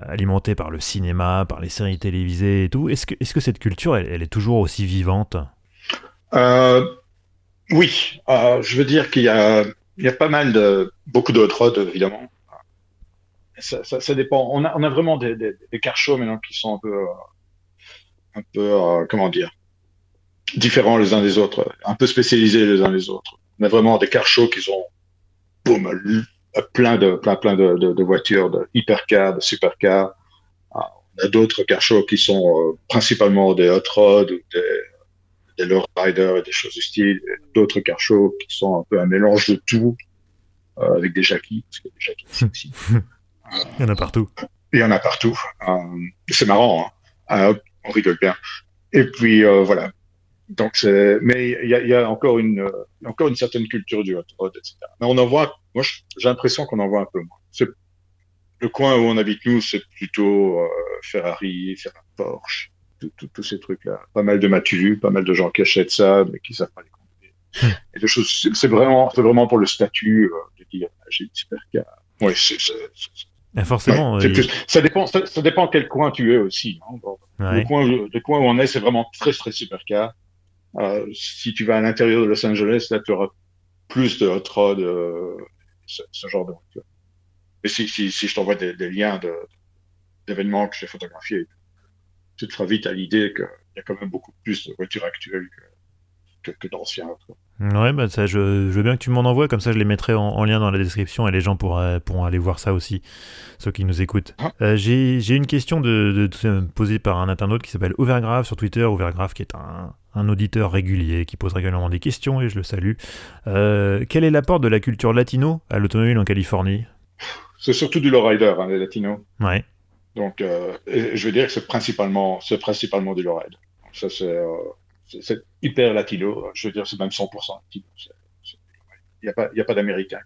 alimentées par le cinéma, par les séries télévisées et tout. Est-ce que, cette culture, elle, est toujours aussi vivante? Euh, Oui, euh, je veux dire qu'il y a, pas mal de, beaucoup de hot évidemment. Ça, dépend. On a, vraiment des, des, des maintenant qui sont un peu, un peu, euh, comment dire, différents les uns des autres, un peu spécialisés les uns les autres. On a vraiment des car shows qui sont, boum, plein de plein plein de, de, de voitures, de hypercars, de supercars. Ah, on a d'autres car shows qui sont euh, principalement des hot rods ou des, des lowriders et des choses du style. D'autres car shows qui sont un peu un mélange de tout euh, avec des jackies, parce qu'il y a des jackies aussi. Il y en a partout. Il y en a partout. Euh, c'est marrant. Hein. on rigole bien. Et puis voilà, donc c'est, mais il y a, y a, encore une, encore une certaine culture du hot rod, etc. Mais on en voit, moi j'ai l'impression qu'on en voit un peu moins. C'est, le coin où on habite nous, c'est plutôt euh, Ferrari, Ferrari, Porsche, tous ces trucs-là. Pas mal de matu, pas mal de gens qui achètent ça, mais qui savent pas les conduire. Hmm. Et de choses, c'est vraiment, c'est vraiment pour le statut euh, de dire ah, j'ai une supercar. Ouais, c'est, ben, forcément. Ouais, ça dépend, ça, ça, dépend quel coin tu es aussi. Hein. Ouais. Le coin, le coin où on est, c'est vraiment très très supercar. Euh, si tu vas à l'intérieur de Los Angeles, là, tu auras plus de hot rod, euh, ce, genre de voiture. Mais si, je t'envoie des, liens d'événements que j'ai photographiés, tu te feras vite à l'idée qu'il y a quand même beaucoup plus de voitures actuelles que, que, que. Ouais, bah ça, je, veux bien que tu m'en envoies, comme ça je les mettrai en, lien dans la description et les gens pourront, pourront aller voir ça aussi, ceux qui nous écoutent. Ah. Euh, j'ai une question de, de, posée par un internaute qui s'appelle Overgrave sur Twitter, Overgrave qui est un, un, auditeur régulier qui pose régulièrement des questions et je le salue. Euh, quel est l'apport de la culture latino à l'automobile en Californie? C'est surtout du lowrider, hein, les latinos. Ouais. Donc, euh, je veux dire que c'est principalement, principalement du lowrider. Ça, c'est c'est hyper latino. Je veux dire, c'est même 100% latino. Il n'y a pas, y a pas d'américain.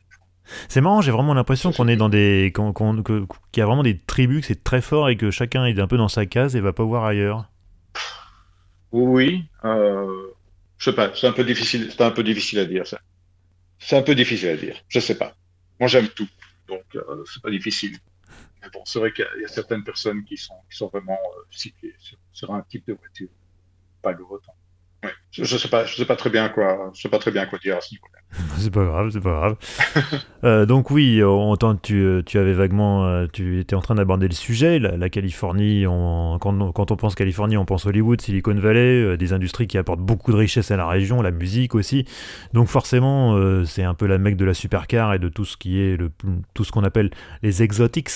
C'est marrant, j'ai vraiment l'impression qu'on est dans des. qu'il y a vraiment des tribus, que c'est très fort et que chacun est un peu dans sa case et va pas voir ailleurs. Oui, euh, je sais pas, c'est un peu difficile, c'est un peu difficile à dire ça. C'est un peu difficile à dire, je sais pas. Moi j'aime tout, donc euh, c'est pas difficile. Mais bon, c'est vrai qu'il y, a certaines personnes qui sont, qui sont vraiment euh, situées sur, sur, un type de voiture, pas l'autre. Ouais. Je, je sais pas, je sais pas très bien quoi, je sais pas très bien quoi dire à ce niveau-là. c'est pas grave, c'est pas grave. euh, donc oui, on entend tu, tu avais vaguement, euh, tu étais en train d'aborder le sujet, la, Californie. On, quand, quand, on pense Californie, on pense Hollywood, Silicon Valley, euh, des industries qui apportent beaucoup de richesse à la région, la musique aussi. Donc forcément, euh, c'est un peu la mecque de la supercar et de tout ce qui est le, tout ce qu'on appelle les exotics.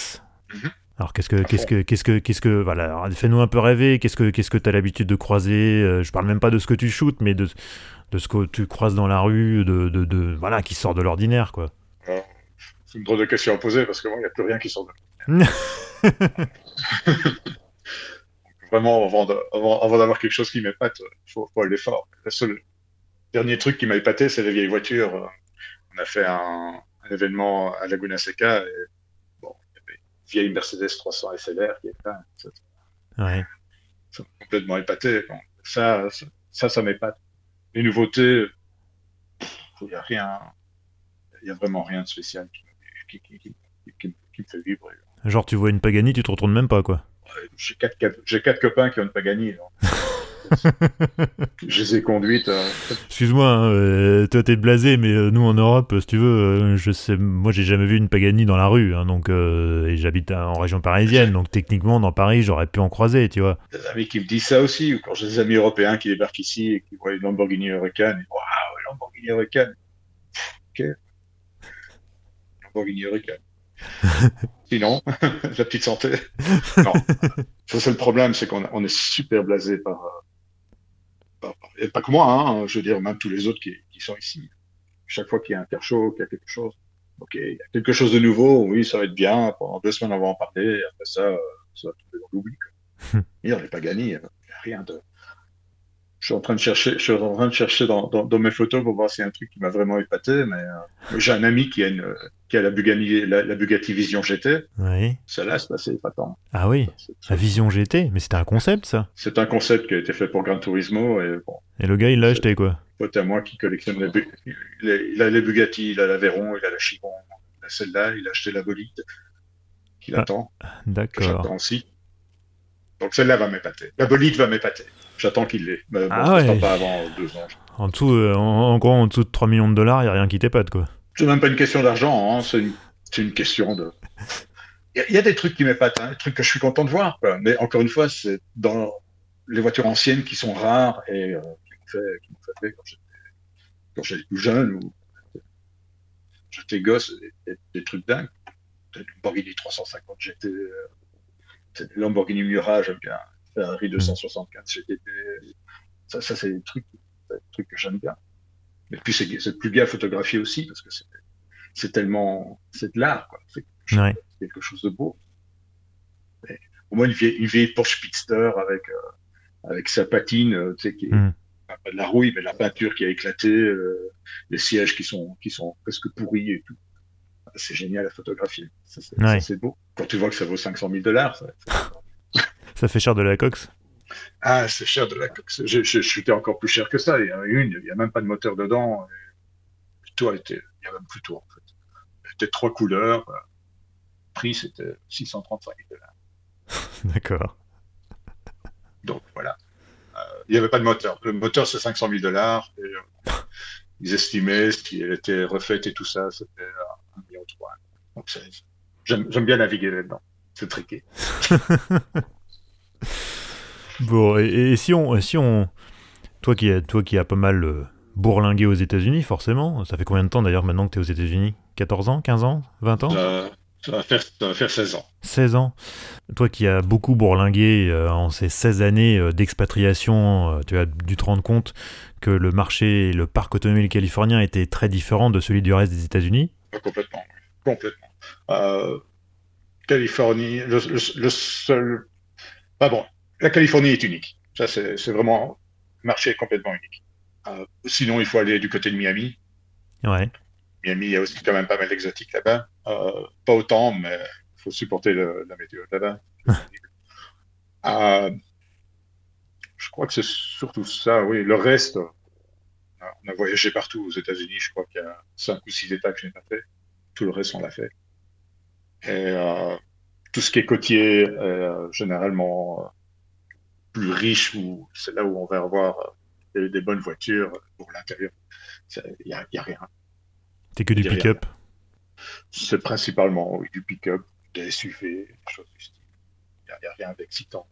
Mm-hmm. Alors qu'est-ce que qu'est-ce que qu'est-ce que qu'est-ce que voilà, fais-nous un peu rêver, qu'est-ce que qu'est-ce que tu as l'habitude de croiser euh, je parle même pas de ce que tu shootes mais de de ce que tu croises dans la rue de, de, de voilà qui sort de l'ordinaire quoi. C'est une drôle de question à poser parce que moi il n'y a plus rien qui sort de l'ordinaire. Vraiment avant avant, d'avoir quelque chose qui m'épate, il faut, faut aller fort. Le seul dernier truc qui m'a épaté c'est les vieilles voitures. On a fait un, un événement à Laguna Seca et vieille Mercedes 300 SLR qui est là. Ouais. complètement épaté. Ça, ça, ça, m'épate. Les nouveautés, il n'y a rien, il y a vraiment rien de spécial qui, qui, qui, qui, me fait vibrer. Genre, tu vois une Pagani, tu te retournes même pas, quoi. J'ai quatre, quatre, copains qui ont une Pagani. je les ai conduites. euh, Excuse-moi, hein, euh, toi t'es blasé, mais euh, nous en Europe, si tu veux, euh, je sais, moi j'ai jamais vu une Pagani dans la rue, hein, donc euh, et j'habite à- en région parisienne, donc techniquement dans Paris j'aurais pu en croiser, tu vois. des amis qui me disent ça aussi, ou quand j'ai des amis européens qui débarquent ici et qui voient une Lamborghini Huracan, disent Waouh, Lamborghini Huracan Ok. Lamborghini Huracan. Sinon, la petite santé. Non. Ça, c'est le problème, c'est qu'on on est super blasé euh, par- Et pas que moi, hein, je veux dire, même tous les autres qui, qui sont ici. Chaque fois qu'il y a un chaud, qu'il y a quelque chose, ok, il y a quelque chose de nouveau, oui, ça va être bien, pendant deux semaines on va en parler, et après ça, euh, ça va tomber dans l'oubli. on n'est pas gagné, il n'y a rien de. Je suis en train de chercher, je suis en train de chercher dans, dans, dans mes photos pour voir s'il y a un truc qui m'a vraiment épaté, mais euh, j'ai un ami qui a une, qui a la Bugatti, la, la Bugatti Vision GT. Oui. Celle-là, c'est assez épatant. Ah oui, la Vision GT, mais c'était un concept ça. C'est un concept qui a été fait pour Gran Turismo et bon, Et le gars il l'a acheté quoi. pote à moi qui collectionne les, Bu- il a, il a les Bugatti, il a la Veyron, il a la Chiron, il a celle-là, il a acheté la bolide qu'il Ah, attend, D'accord. j'attends aussi. Donc celle-là va m'épater. La bolide va m'épater. J'attends qu'il l'ait. Mais bon, Ah ouais. pas avant deux ans. En dessous, euh, en, en gros, en dessous de 3 millions de dollars, il a rien qui t'épate quoi. C'est même pas une question d'argent, hein, c'est une, question de. Il y a- il y, a des trucs qui m'épatent, hein, des trucs que je suis content de voir. quoi. Mais encore une fois, c'est dans les voitures anciennes qui sont rares et euh, qui m'ont fait, qui quand j'étais, plus jeune ou j'étais gosse, des, des- trucs dingues. Lamborghini 350 GT, euh, Lamborghini Mirage un Ferrari 275 GTP. Ça, ça c'est des trucs, des trucs que j'aime bien. Et puis c'est plus bien photographié aussi parce que c'est tellement c'est de l'art quoi. C'est quelque chose- Ouais. quelque chose de beau. Au moins une vieille, une vieille Porsche Speedster avec euh, avec sa patine, euh, tu sais, qui est Mm. pas de la rouille, mais la peinture qui a éclaté, euh, les sièges qui sont qui sont presque pourris et tout. C'est génial à photographier. Ouais. c'est beau. Quand tu vois que ça vaut 500 000 dollars, ça, fait cher de la cox? ah, c'est cher de la coque. Je, je, je encore plus cher que ça. Il y en a une, il n'y a même pas de moteur dedans. Et le toit était, il n'y a même plus de toit, en fait. C'était trois couleurs. euh, Prix, c'était 635 000 dollars. D'accord. Donc, voilà. Euh, il n'y avait pas de moteur. Le moteur, c'est 500 000 dollars. Euh, ils estimaient, si elle était refaite et tout ça, c'était euh, 1 million. Donc, j'aime bien naviguer là-dedans. C'est triqué. Bon, et, et si on, si on, toi qui, as- toi qui as pas mal euh, bourlingué aux États-Unis, forcément, ça fait combien de temps d'ailleurs maintenant que tu es aux États-Unis? 14 ans? 15 ans? 20 ans? Ça, ça va faire, ça va faire 16 ans. 16 ans Toi qui as beaucoup bourlingué euh, en ces 16 années euh, d'expatriation, euh, tu as dû te rendre compte que le marché et le parc automobile californien étaient très différents de celui du reste des États-Unis? Pas complètement. Complètement. Euh, Californie, le, le- le seul. Ah bon, la Californie est unique. Ça, c'est vraiment. Le marché est complètement unique. Euh, sinon, il faut aller du côté de Miami. Ouais. Miami, il y a aussi quand même pas mal d'exotiques là-bas. Euh, pas autant, mais il faut supporter le- la météo là-bas. Euh, je crois que c'est surtout ça, oui. Le reste, on a voyagé partout aux États-Unis. Je crois qu'il y a cinq ou six États que je n'ai pas fait. Tout le reste, on l'a fait. Et tout ce qui est côtier, est, généralement plus riche, ou c'est là où on va avoir euh, des, des bonnes voitures pour l'intérieur. Il n'y a, a rien. T'es que du pick-up? C'est principalement oui, du pick-up, des SUV, des choses du style. Il n'y a, rien d'excitant.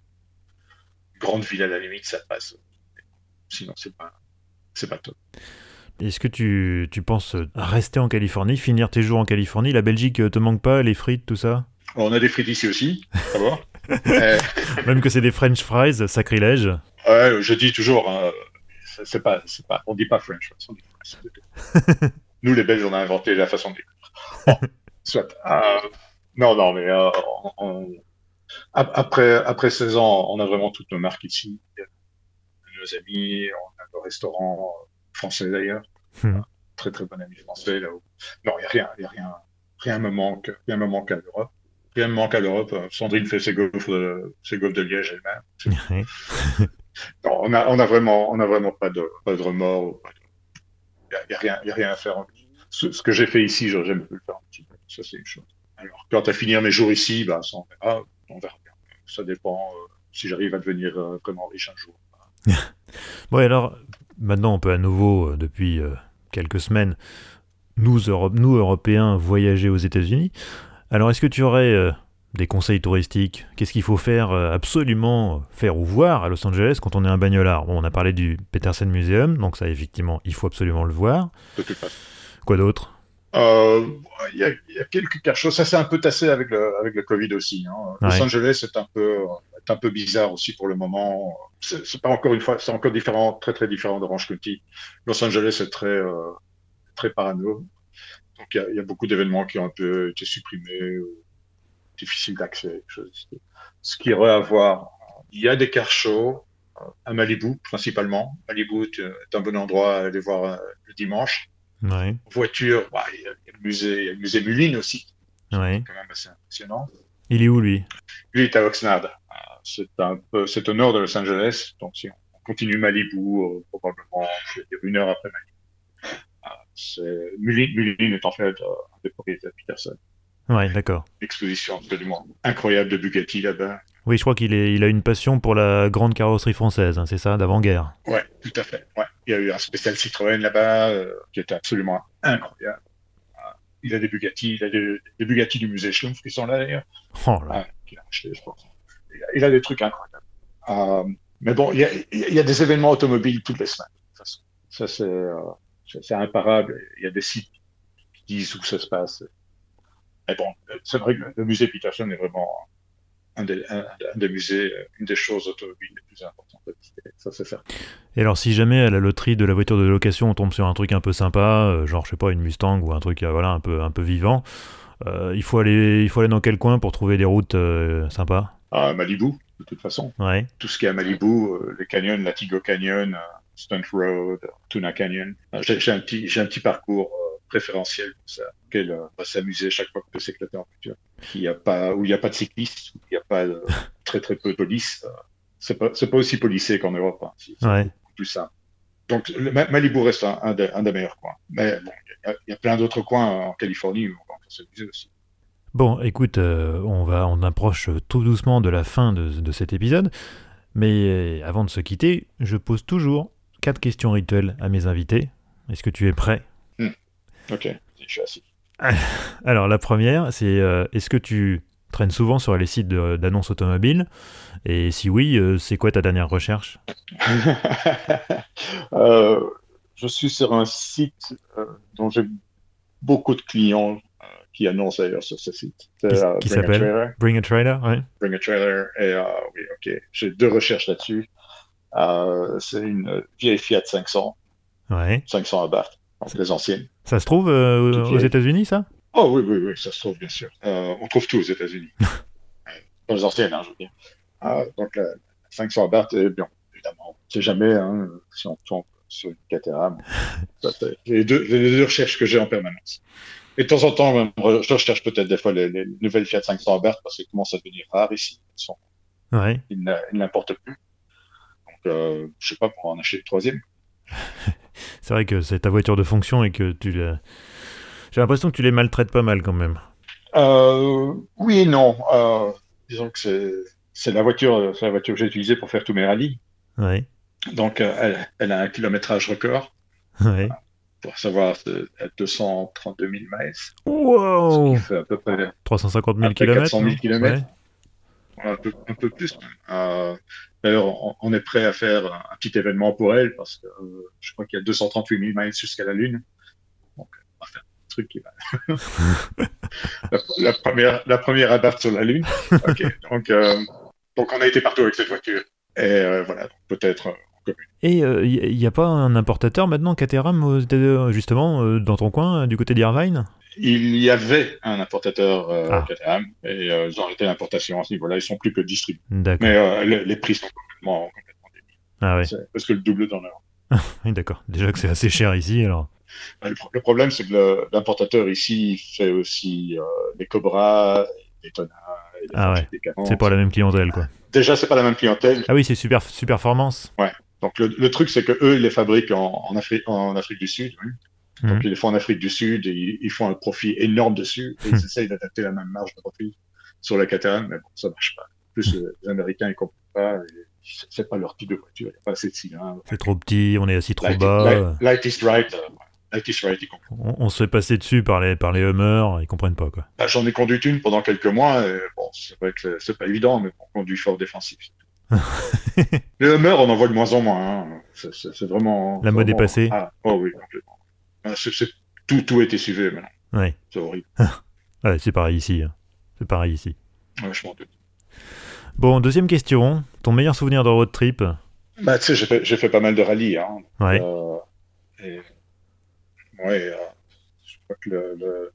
Grande ville à la limite, ça passe. Sinon, c'est pas, c'est pas top. Est-ce que tu, tu penses rester en Californie, finir tes jours en Californie? La Belgique euh, te manque pas, les frites, tout ça? On a des frites ici aussi, à voir. Euh, Même que c'est des French fries, sacrilège. ouais, je dis toujours, hein, c'est pas, c'est pas, on dit pas French, fries, on dit fries, c'est tout. Nous, les Belges, on a inventé la façon de dire. Bon, soit. Euh, non, non, mais euh, on- après, après 16 ans, on a vraiment toutes nos marques ici. Nos amis, on a nos restaurants euh, français d'ailleurs. Hmm. Très, très bon ami français là-haut. Non, il n'y a rien, il a rien, rien me manque, rien me manque à l'Europe. Rien me manque à l'Europe. Sandrine fait ses golfs de, ses golfs de Liège elle-même. Non, on a, on a vraiment, on a vraiment pas de, pas de remords. Il y a, y a rien, y a rien à faire. en. Ce, ce que j'ai fait ici, j'aurais jamais pu le faire. Ça, c'est une chose. Alors, quant à finir mes jours ici, bah, ça, on verra. On verra bien. Ça dépend euh, si j'arrive à devenir euh, vraiment riche un jour. bon, alors, maintenant, on peut à nouveau, euh, depuis euh, quelques semaines, nous, nous, Européens, voyager aux États-Unis. Alors, est-ce que tu aurais euh, des conseils touristiques? Qu'est-ce qu'il faut faire, absolument faire ou voir à Los Angeles quand on est un bagnolard? Bon, On a parlé du Peterson Museum, donc ça, effectivement, il faut absolument le voir. Quoi d'autre? Il y, a, quelques choses. Ça s'est un peu tassé avec le, avec le Covid aussi. Hein. Los Angeles est un peu un peu bizarre aussi pour le moment. C'est pas encore une fois, c'est encore différent, très très différent d'Orange County. Los Angeles est très euh, très parano. Donc il y, y, a beaucoup d'événements qui ont un peu été supprimés, ou difficiles d'accès. Ce qu'il y aurait à voir, il y a des car shows euh, à Malibu principalement. Malibu est un bon endroit à aller voir euh, le dimanche. Ouais. Voiture, bah, il, y a, le musée, il y a le musée Muline aussi. Ouais. quand même assez impressionnant. Il est où lui? Lui est à Oxnard c'est un peu, c'est au nord de Los Angeles. Donc, si on continue Malibu, euh, probablement une heure après Malibu. Euh, Mullin, est en fait un des propriétaires de Peterson. Ouais, d'accord. Exposition absolument incroyable de Bugatti là-bas. Oui, je crois qu'il il a une passion pour la grande carrosserie française, hein, c'est ça, d'avant-guerre. Ouais, tout à fait. Ouais. Il y a eu un spécial Citroën là-bas euh, qui était absolument incroyable. il a des Bugatti, il a des, des Bugatti du musée Schlumpf qui sont là d'ailleurs. Oh là. qu'il a acheté, je pense il a des trucs incroyables. Euh, mais bon, il y, a, il y, a, des événements automobiles toutes les semaines. Ça, c'est, euh, c'est imparable. Il y a des sites qui disent où ça se passe. Mais bon, c'est vrai que le musée Peterson est vraiment un des, un, des musées, une des choses automobiles les plus importantes Ça, c'est certain. Et alors, si jamais à la loterie de la voiture de location, on tombe sur un truc un peu sympa, euh, genre, je sais pas, une Mustang ou un truc, voilà, un peu, un peu vivant, euh, il, faut aller, il faut aller dans quel coin pour trouver des routes euh, sympas? À Malibu, de toute façon. Ouais. Tout ce qui est à Malibu, euh, les canyons, Latigo Canyon, euh, Stunt Road, Tuna Canyon. Euh, j'ai un petit, j'ai un petit parcours préférentiel pour ça, auquel on va s'amuser chaque fois qu'on peut s'éclater en voiture. Il y a pas, où il n'y a pas de cyclistes, où il n'y a pas de, très très peu de police. C'est pas, c'est pas aussi policé qu'en Europe. Hein. C'est ouais. plus simple. Donc Malibu reste un, un, des, un, des, meilleurs coins. Mais bon, il y, y, a plein d'autres coins en Californie où on peut s'amuser aussi. Bon, écoute, euh, on, va, on approche tout doucement de la fin de, de cet épisode, mais avant de se quitter, je pose toujours quatre questions rituelles à mes invités. Est-ce que tu es prêt? Hmm. Ok, je suis assis. Alors la première, c'est euh, est-ce que tu traînes souvent sur les sites d'annonces automobiles? Et si oui, euh, c'est quoi ta dernière recherche? Euh, Je suis sur un site dont j'ai beaucoup de clients qui annonce d'ailleurs sur ce site. Qui, euh, qui s'appelle Bring a Trailer, ouais. Bring a Trailer. Et oui, ok. J'ai deux recherches là-dessus. Euh, c'est une vieille Fiat 500. Ouais. 500 Abarth, donc les anciennes. Ça se trouve euh, aux États-Unis, ça? Oh oui, oui, oui, ça se trouve, bien sûr. Euh, on trouve tout aux États-Unis. Dans les anciennes, hein, je veux dire. Donc la 500 Abarth, eh bien, évidemment, on ne sait jamais hein, si on tombe sur une Caterham. c'est les deux, les deux recherches que j'ai en permanence. Et de temps en temps, je recherche peut-être des fois les, les, nouvelles Fiat 500 Abarth parce qu'elles commencent à devenir rares ici. Ils, sont, ouais. ils, n'importent plus. Euh, je sais pas pour en acheter le troisième. c'est vrai que c'est ta voiture de fonction et que tu l'as. J'ai l'impression que tu les maltraites pas mal quand même. Euh, oui et non. Euh, disons que c'est, la voiture, c'est la voiture que j'ai utilisée pour faire tous mes rallyes. Ouais. Donc, euh, elle, elle, a un kilométrage record. Ouais pour savoir à 232 000 miles. Wow Ce qui fait à peu près 350 000 km 400 000 km. Ouais. Un, peu, un peu plus. Euh, D'ailleurs, on, on, est prêt à faire un petit événement pour elle parce que euh, je crois qu'il y a 238 000 miles jusqu'à la Lune. Donc, on va faire un truc qui va. la, la, première, la première sur la Lune. Okay. donc, euh, donc, on a été partout avec cette voiture. Et euh, voilà, peut-être et il n'y a pas un importateur maintenant, Caterham, justement, dans ton coin, du côté d'Irvine? Il y avait un importateur euh, ah. Caterham, et euh, ils ont arrêté l'importation à ce niveau-là, ils sont plus que distribués. Mais les, les, prix sont complètement, complètement débiles. Ah oui. Parce que le double dans l'heure. oui, d'accord. Déjà que c'est assez cher ici, alors. Le, le problème, c'est que l'importateur ici fait aussi les Cobra, les Tonnerres, ah ouais. C'est pas la même clientèle, quoi. Déjà, c'est pas la même clientèle. Ah oui, c'est super, super performance. Ouais. Donc le, le truc, c'est que eux, ils les fabriquent en, en, Afrique, en Afrique du Sud. Oui. Donc mmh. ils les font en Afrique du Sud et ils, font un profit énorme dessus. Et ils essayent d'adapter la même marge de profit sur la Caterham, mais bon, ça marche pas. En plus, les Américains, ils comprennent pas. C'est pas leur type de voiture, il n'y a pas assez de cylindres. C'est trop petit, on est assis trop Light, bas. light- light is right. euh, light is right, ils comprennent. On, on se fait passer dessus par les, par les Hummers, ils comprennent pas quoi. Bah, J'en ai conduit une pendant quelques mois. Et, bon, c'est vrai que c'est- pas évident, mais on conduit fort défensif. Les Hummers, on en voit de moins en moins. hein. C'est- vraiment. La mode est vraiment- passée. Ah, oh oui, complètement. Ah, tout, tout est SUV maintenant. C'est horrible. ouais c'est pareil ici. hein. C'est pareil ici. Ouais, je m'en doute. Bon, deuxième question. Ton meilleur souvenir de road trip? Bah, tu sais, j'ai fait, pas mal de rallyes. Hein. Ouais. Euh, et, ouais, euh, je crois que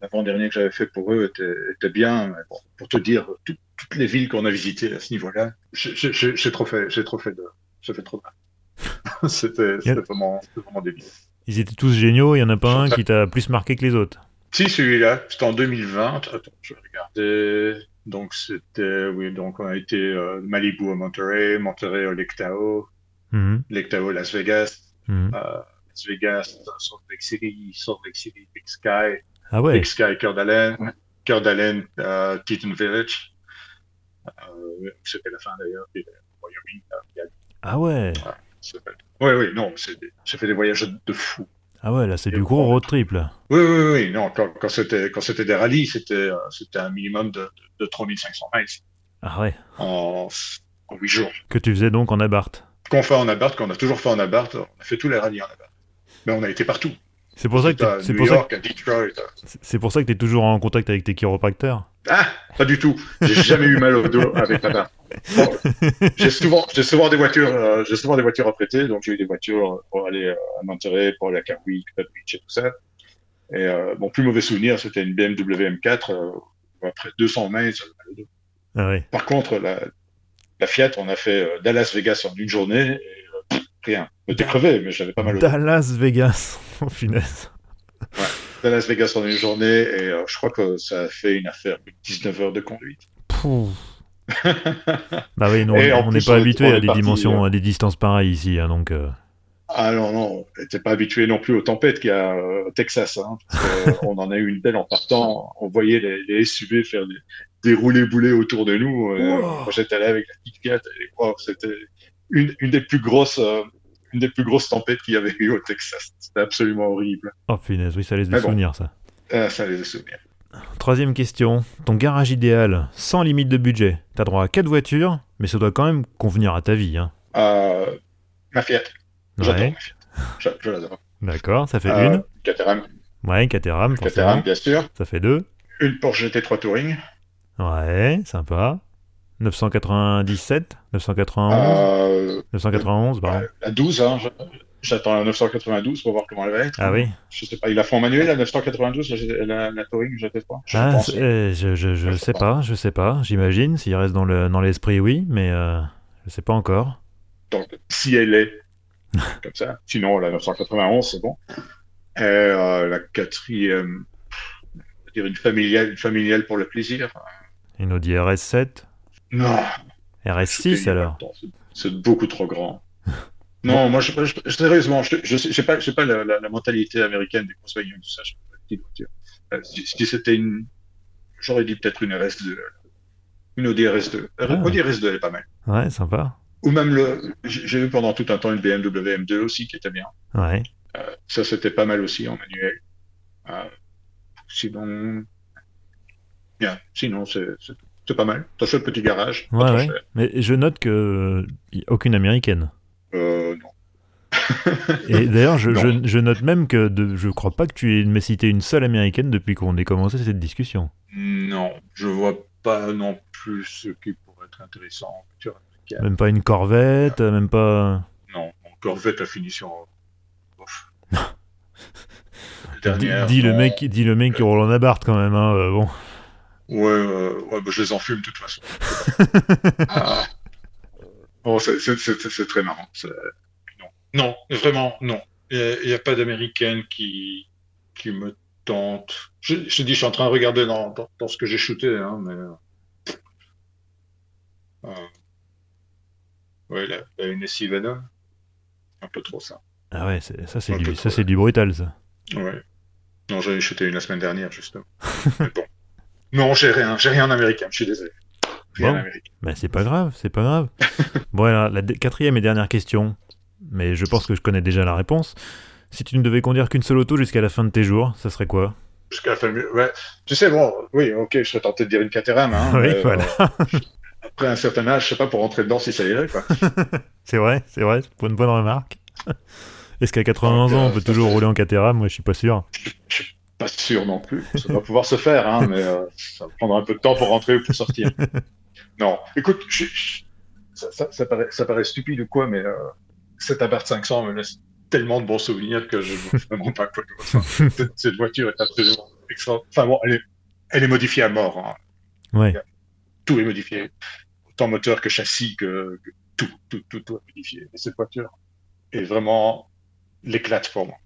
l'avant-dernier que j'avais fait pour eux était, était bien. Mais bon, pour te dire, tout- toutes les villes qu'on a visitées à ce niveau-là, j'ai- trop fait, j'ai trop fait de, j'ai fait trop de mal. c'était, vraiment, c'était vraiment débile. Ils étaient tous géniaux, il y en a pas un qui t'a plus marqué que les autres. Si, celui-là, c'était en 2020. Attends, je vais regarder. Donc, c'était, oui, donc on a été euh, Malibu à Monterey, Monterey au Lake Tahoe, Mhm, Lake Tahoe, Las Vegas, mhm. euh, Las Vegas, Salt Lake City, Salt Lake City, Big Sky, Ah ouais, Big Sky, Cœur d'Allen, Cœur d'Allen, euh, Teton Village. Euh, c'était la fin d'ailleurs, le Wyoming. ah ouais, Oui, oui, non, j'ai fait des voyages de fou. ah ouais, là c'est du gros road trip là. Oui, oui, oui, non, quand, quand c'était des rallyes, c'était euh, c'était un minimum de, de, de 3500 miles Ah ouais, en, en 8 jours. que tu faisais donc en Abarth? Qu'on fait en Abarth, qu'on a toujours fait en Abarth, on a fait tous les rallyes en Abarth. Mais on a été partout. C'est pour ça que à New pour ça, York, à Detroit. que- c'est pour ça que t'es toujours en contact avec tes chiropracteurs. Ah, pas du tout. J'ai jamais eu mal au dos avec barre. Bon, j'ai souvent, j'ai souvent des voitures, euh, j'ai souvent des voitures à prêter, donc j'ai eu des voitures pour aller euh, à Monterey, pour aller à Carwick, Beach et tout ça. Et euh, mon plus mauvais souvenir, c'était une BMW M4. euh, après 200 miles, j'avais mal au dos. Ah Par contre, la, la Fiat, on a fait euh, Dallas-Vegas en une journée, et rien. J'étais crevé, mais j'avais pas mal. Dallas Vegas, oh finesse. Dallas-Vegas en une journée, et euh, je crois que ça a fait une affaire de 19 heures de conduite. Pouh. bah oui, non, en on n'est pas habitué à des dimensions, euh, à des distances pareilles ici, hein, donc. euh, Ah non, non, t'es pas habitué non plus aux tempêtes qu'il y a euh, au Texas. Hein, parce que, on en a eu une belle en partant. On voyait les, les SUV faire des, des roulés-boulés autour de nous. Euh, Wow. Moi, j'étais allé avec la petite Fiat. Et, wow, c'était une, une des plus grosses, euh, une des plus grosses tempêtes qu'il y avait eu au Texas. C'était absolument horrible. Oh punaise, oui, ça laisse des bon. souvenirs ça. Ah, ça les a souvenirs. Troisième question. Ton garage idéal, sans limite de budget. T'as droit à 4 voitures, mais ça doit quand même convenir à ta vie. Hein. Euh, ma Fiat. J'adore Ouais, ma Fiat. Je, je l'adore. d'accord, ça fait Euh, une. Caterham. Ouais, Caterham. Caterham, bien sûr. Ça fait deux. Une Porsche GT3 Touring. Ouais, sympa. 997, 991, Euh, 991, pardon. Ouais, la 12, hein, j'attends la 992 pour voir comment elle va être. Ah oui Je sais pas, il la font en manuel, la 992, la, la, la Touring, je sais pas. Je Ah, pense. euh, je, je, je Je sais sais pas, je sais pas. J'imagine, s'il reste dans le dans l'esprit, oui, mais euh, je sais pas encore. Donc, si elle est comme ça. Sinon, la 991, c'est bon. Et euh, la quatrième, on va dire une familiale, une familiale pour le plaisir. Une Audi RS7, Non. RS6 c'est- alors. c'est- beaucoup trop grand. Non, moi, je, je- sérieusement, je j'ai pas, pas la, la- la mentalité américaine des Volkswagen, tout ça, je pas de petite voiture. Euh, si si c'était une, j'aurais dit peut-être une RS2, une Audi RS2. Ah. Audi RS2, elle est pas mal. Ouais, sympa. Ou même le, j'ai eu pendant tout un temps une BMW M2 aussi qui était bien. Ouais. Euh, ça, c'était pas mal aussi en manuel. Euh, sinon, bien. Sinon, c'est c'est- c'est pas mal. T'as fait le petit garage. Ouais, ouais. cher. Mais je note que aucune américaine. Euh, non. Et d'ailleurs, je, je, je note même que de, je crois pas que tu aies cité une seule américaine depuis qu'on ait commencé cette discussion. Non, je vois pas non plus ce qui pourrait être intéressant en voiture américaine. Même pas une Corvette, même pas. Non, Corvette à finition. Bof. Dis, Dernière, dis le non. mec, dis le mec qui roule en abarth quand même. Hein, euh, bon. Ouais, euh, ouais bah, je les enfume de toute façon. Ah. Bon, c'est- c'est très marrant. Non, non, vraiment, non. Il n'y a, pas d'américaine qui, qui me tente. Je, je te dis, je suis en train de regarder dans, dans, dans ce que j'ai shooté, hein, mais. euh, euh, ouais, la, la NSI Venom. Un peu trop ça. Ah ouais, ça c'est du, ça c'est du brutal ça. Ouais. Non, j'en ai shooté une la semaine dernière, justement. Mais bon. Non, j'ai rien, j'ai rien en américain, je suis désolé. Rien Bon. en Amérique. Mais c'est pas grave, c'est pas grave. bon, alors, la quatrième et dernière question, mais je pense que je connais déjà la réponse. Si tu ne devais conduire qu'une seule auto jusqu'à la fin de tes jours, ça serait quoi? Jusqu'à la fin du- ouais. Tu sais, bon, oui, ok, je serais tenté de dire une Caterham. Hein, Oui, euh, voilà. après un certain âge, je sais pas, pour rentrer dedans si ça irait, quoi. C'est vrai, c'est vrai, c'est une bonne remarque. Est-ce qu'à 91 Donc, ans, euh, on peut ça, toujours rouler en Caterham Moi, je suis pas sûr. Je pas sûr non plus. Ça va pouvoir se faire, hein, mais euh, ça prendra un peu de temps pour rentrer ou pour sortir. Non, écoute, je- je- ça, ça- ça paraît, ça paraît stupide ou quoi, mais euh, cet Abarth 500 me laisse tellement de bons souvenirs que je ne sais vraiment pas quoi. Enfin, cette, cette voiture est absolument extra. Enfin bon, elle est, elle est modifiée à mort. hein. Ouais, Tout est modifié. Autant moteur que châssis, que, que tout, tout, tout, tout est modifié. Et cette voiture est vraiment l'éclate pour moi.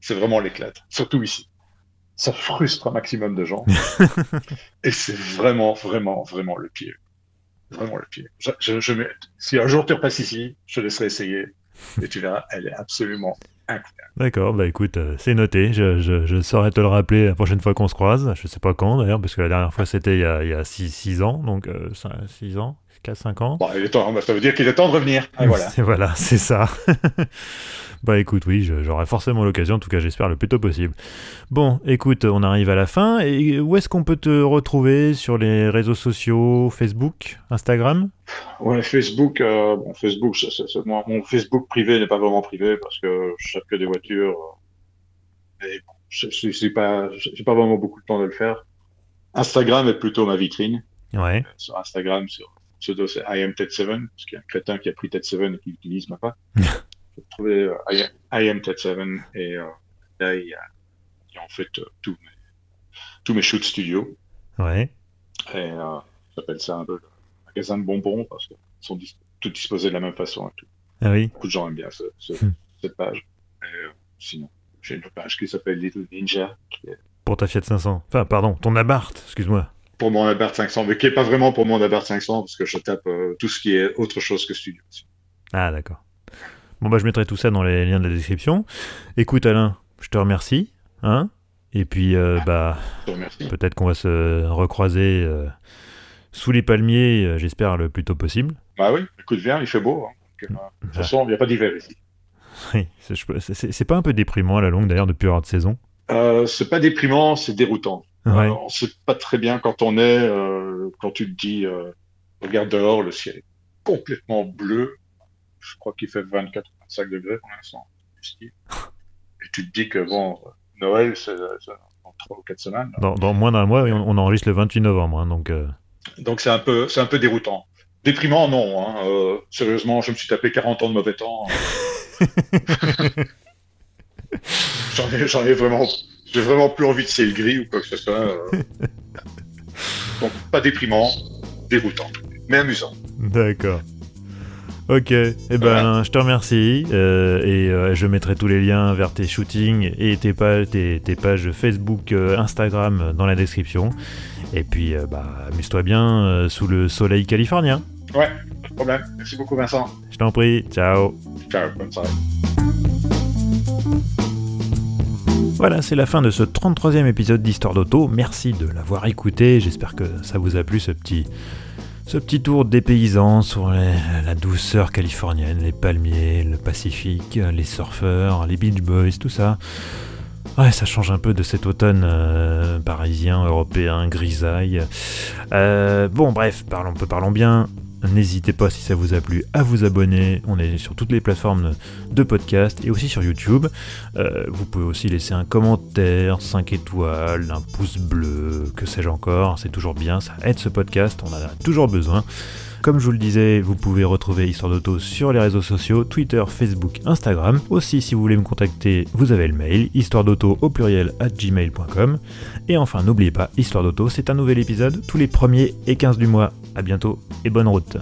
C'est vraiment l'éclate. Surtout ici. Ça frustre un maximum de gens. et c'est vraiment, vraiment, vraiment le pied. Vraiment le pied. Je, je, je mets- Si un jour tu repasses ici, je te laisserai essayer. Et tu verras, elle est absolument incroyable. d'accord, bah écoute, euh, c'est noté. Je, je, saurais te le rappeler la prochaine fois qu'on se croise. Je sais pas quand d'ailleurs, parce que la dernière fois c'était il y a, il y a 6 ans, donc 6 ans, 4-5 ans? Bon, il est temps, ça veut dire qu'il est temps de revenir. Et voilà. C'est voilà, c'est ça. bah écoute, oui, j'aurai forcément l'occasion, en tout cas j'espère le plus tôt possible. Bon, écoute, on arrive à la fin. Et où est-ce qu'on peut te retrouver sur les réseaux sociaux, Facebook, Instagram? Ouais, Facebook, euh, bon, Facebook, mon Facebook privé n'est pas vraiment privé parce que je cherche que des voitures. euh, et bon, je suis pas, vraiment beaucoup de temps de le faire. Instagram est plutôt ma vitrine. Ouais, Sur Instagram, sur pseudo, c'est I am Ted7, parce qu'il y a un crétin qui a pris Ted7 et qui l'utilise ma pas. J'ai trouvé euh, I, am- I am Ted7 et euh, là, il y a, il y a en fait euh, tous mes, tous mes shoot studios. ouais. Et euh, j'appelle ça un peu le magasin de bonbons parce qu'ils sont dis- tous disposés de la même façon. et tout. Ah oui, Beaucoup de gens aiment bien ce- ce- Hmm. cette page. Et, sinon, j'ai une page qui s'appelle Little Ninja, qui est pour ta Fiat 500. Enfin, pardon, ton Abarth, excuse-moi. pour mon Abarth 500, mais qui est pas vraiment pour mon Abarth 500 parce que je tape euh, tout ce qui est autre chose que studio. Ah d'accord. Bon bah je mettrai tout ça dans les liens de la description. Écoute Alain, je te remercie. Hein Et puis euh, bah te remercie. peut-être qu'on va se recroiser euh, sous les palmiers, euh, j'espère le plus tôt possible. Bah oui, écoute, viens, il fait beau. hein. Donc, euh, de toute façon, il n'y a pas d'hiver ici. Oui, c'est- pas un peu déprimant à la longue d'ailleurs de plus avoir de saison? C'est pas déprimant, c'est déroutant. Ouais. On sait pas très bien quand on est, quand tu te dis, regarde dehors, le ciel est complètement bleu. Je crois qu'il fait 24-25 degrés pour l'instant. Et tu te dis que bon, Noël, c'est dans 3 ou 4 semaines. Dans, dans moins d'un mois, on, on enregistre le 28 novembre, hein, donc euh, Donc c'est un peu, c'est un peu déroutant. Déprimant, non. Hein. Euh, sérieusement, je me suis tapé 40 ans de mauvais temps. J'en ai, j'en ai vraiment, j'ai vraiment plus envie de ciel gris ou quoi que ce soit. euh. Donc pas déprimant, déroutant, mais amusant. d'accord. Ok, eh ben Voilà. Je te remercie euh, et euh, je mettrai tous les liens vers tes shootings et tes, pa- tes, tes pages Facebook, euh, Instagram dans la description. Et puis bah amuse-toi bien sous le soleil californien. Ouais, pas de problème. Merci beaucoup Vincent. Je t'en prie, ciao. Ciao, bonne soirée. Voilà, c'est la fin de ce 33e épisode d'Histoire d'Auto. Merci de l'avoir écouté. J'espère que ça vous a plu ce petit, ce petit tour dépaysant sur les- la douceur californienne, les palmiers, le Pacifique, les surfeurs, les Beach Boys, tout ça. Ouais, ça change un peu de cet automne euh, parisien, européen, grisaille. Euh, bon, bref, parlons, parlons bien. N'hésitez pas, si ça vous a plu, à vous abonner. On est sur toutes les plateformes de podcast et aussi sur YouTube. Euh, vous pouvez aussi laisser un commentaire, 5 étoiles, un pouce bleu, que sais-je encore. C'est toujours bien, ça aide ce podcast, on en a toujours besoin. Comme je vous le disais, vous pouvez retrouver Histoire d'Auto sur les réseaux sociaux, Twitter, Facebook, Instagram. Aussi, si vous voulez me contacter, vous avez le mail, histoire d'auto au pluriel at gmail.com. Et enfin, n'oubliez pas, Histoire d'Auto, c'est un nouvel épisode tous les 1er et 15 du mois. À bientôt et bonne route.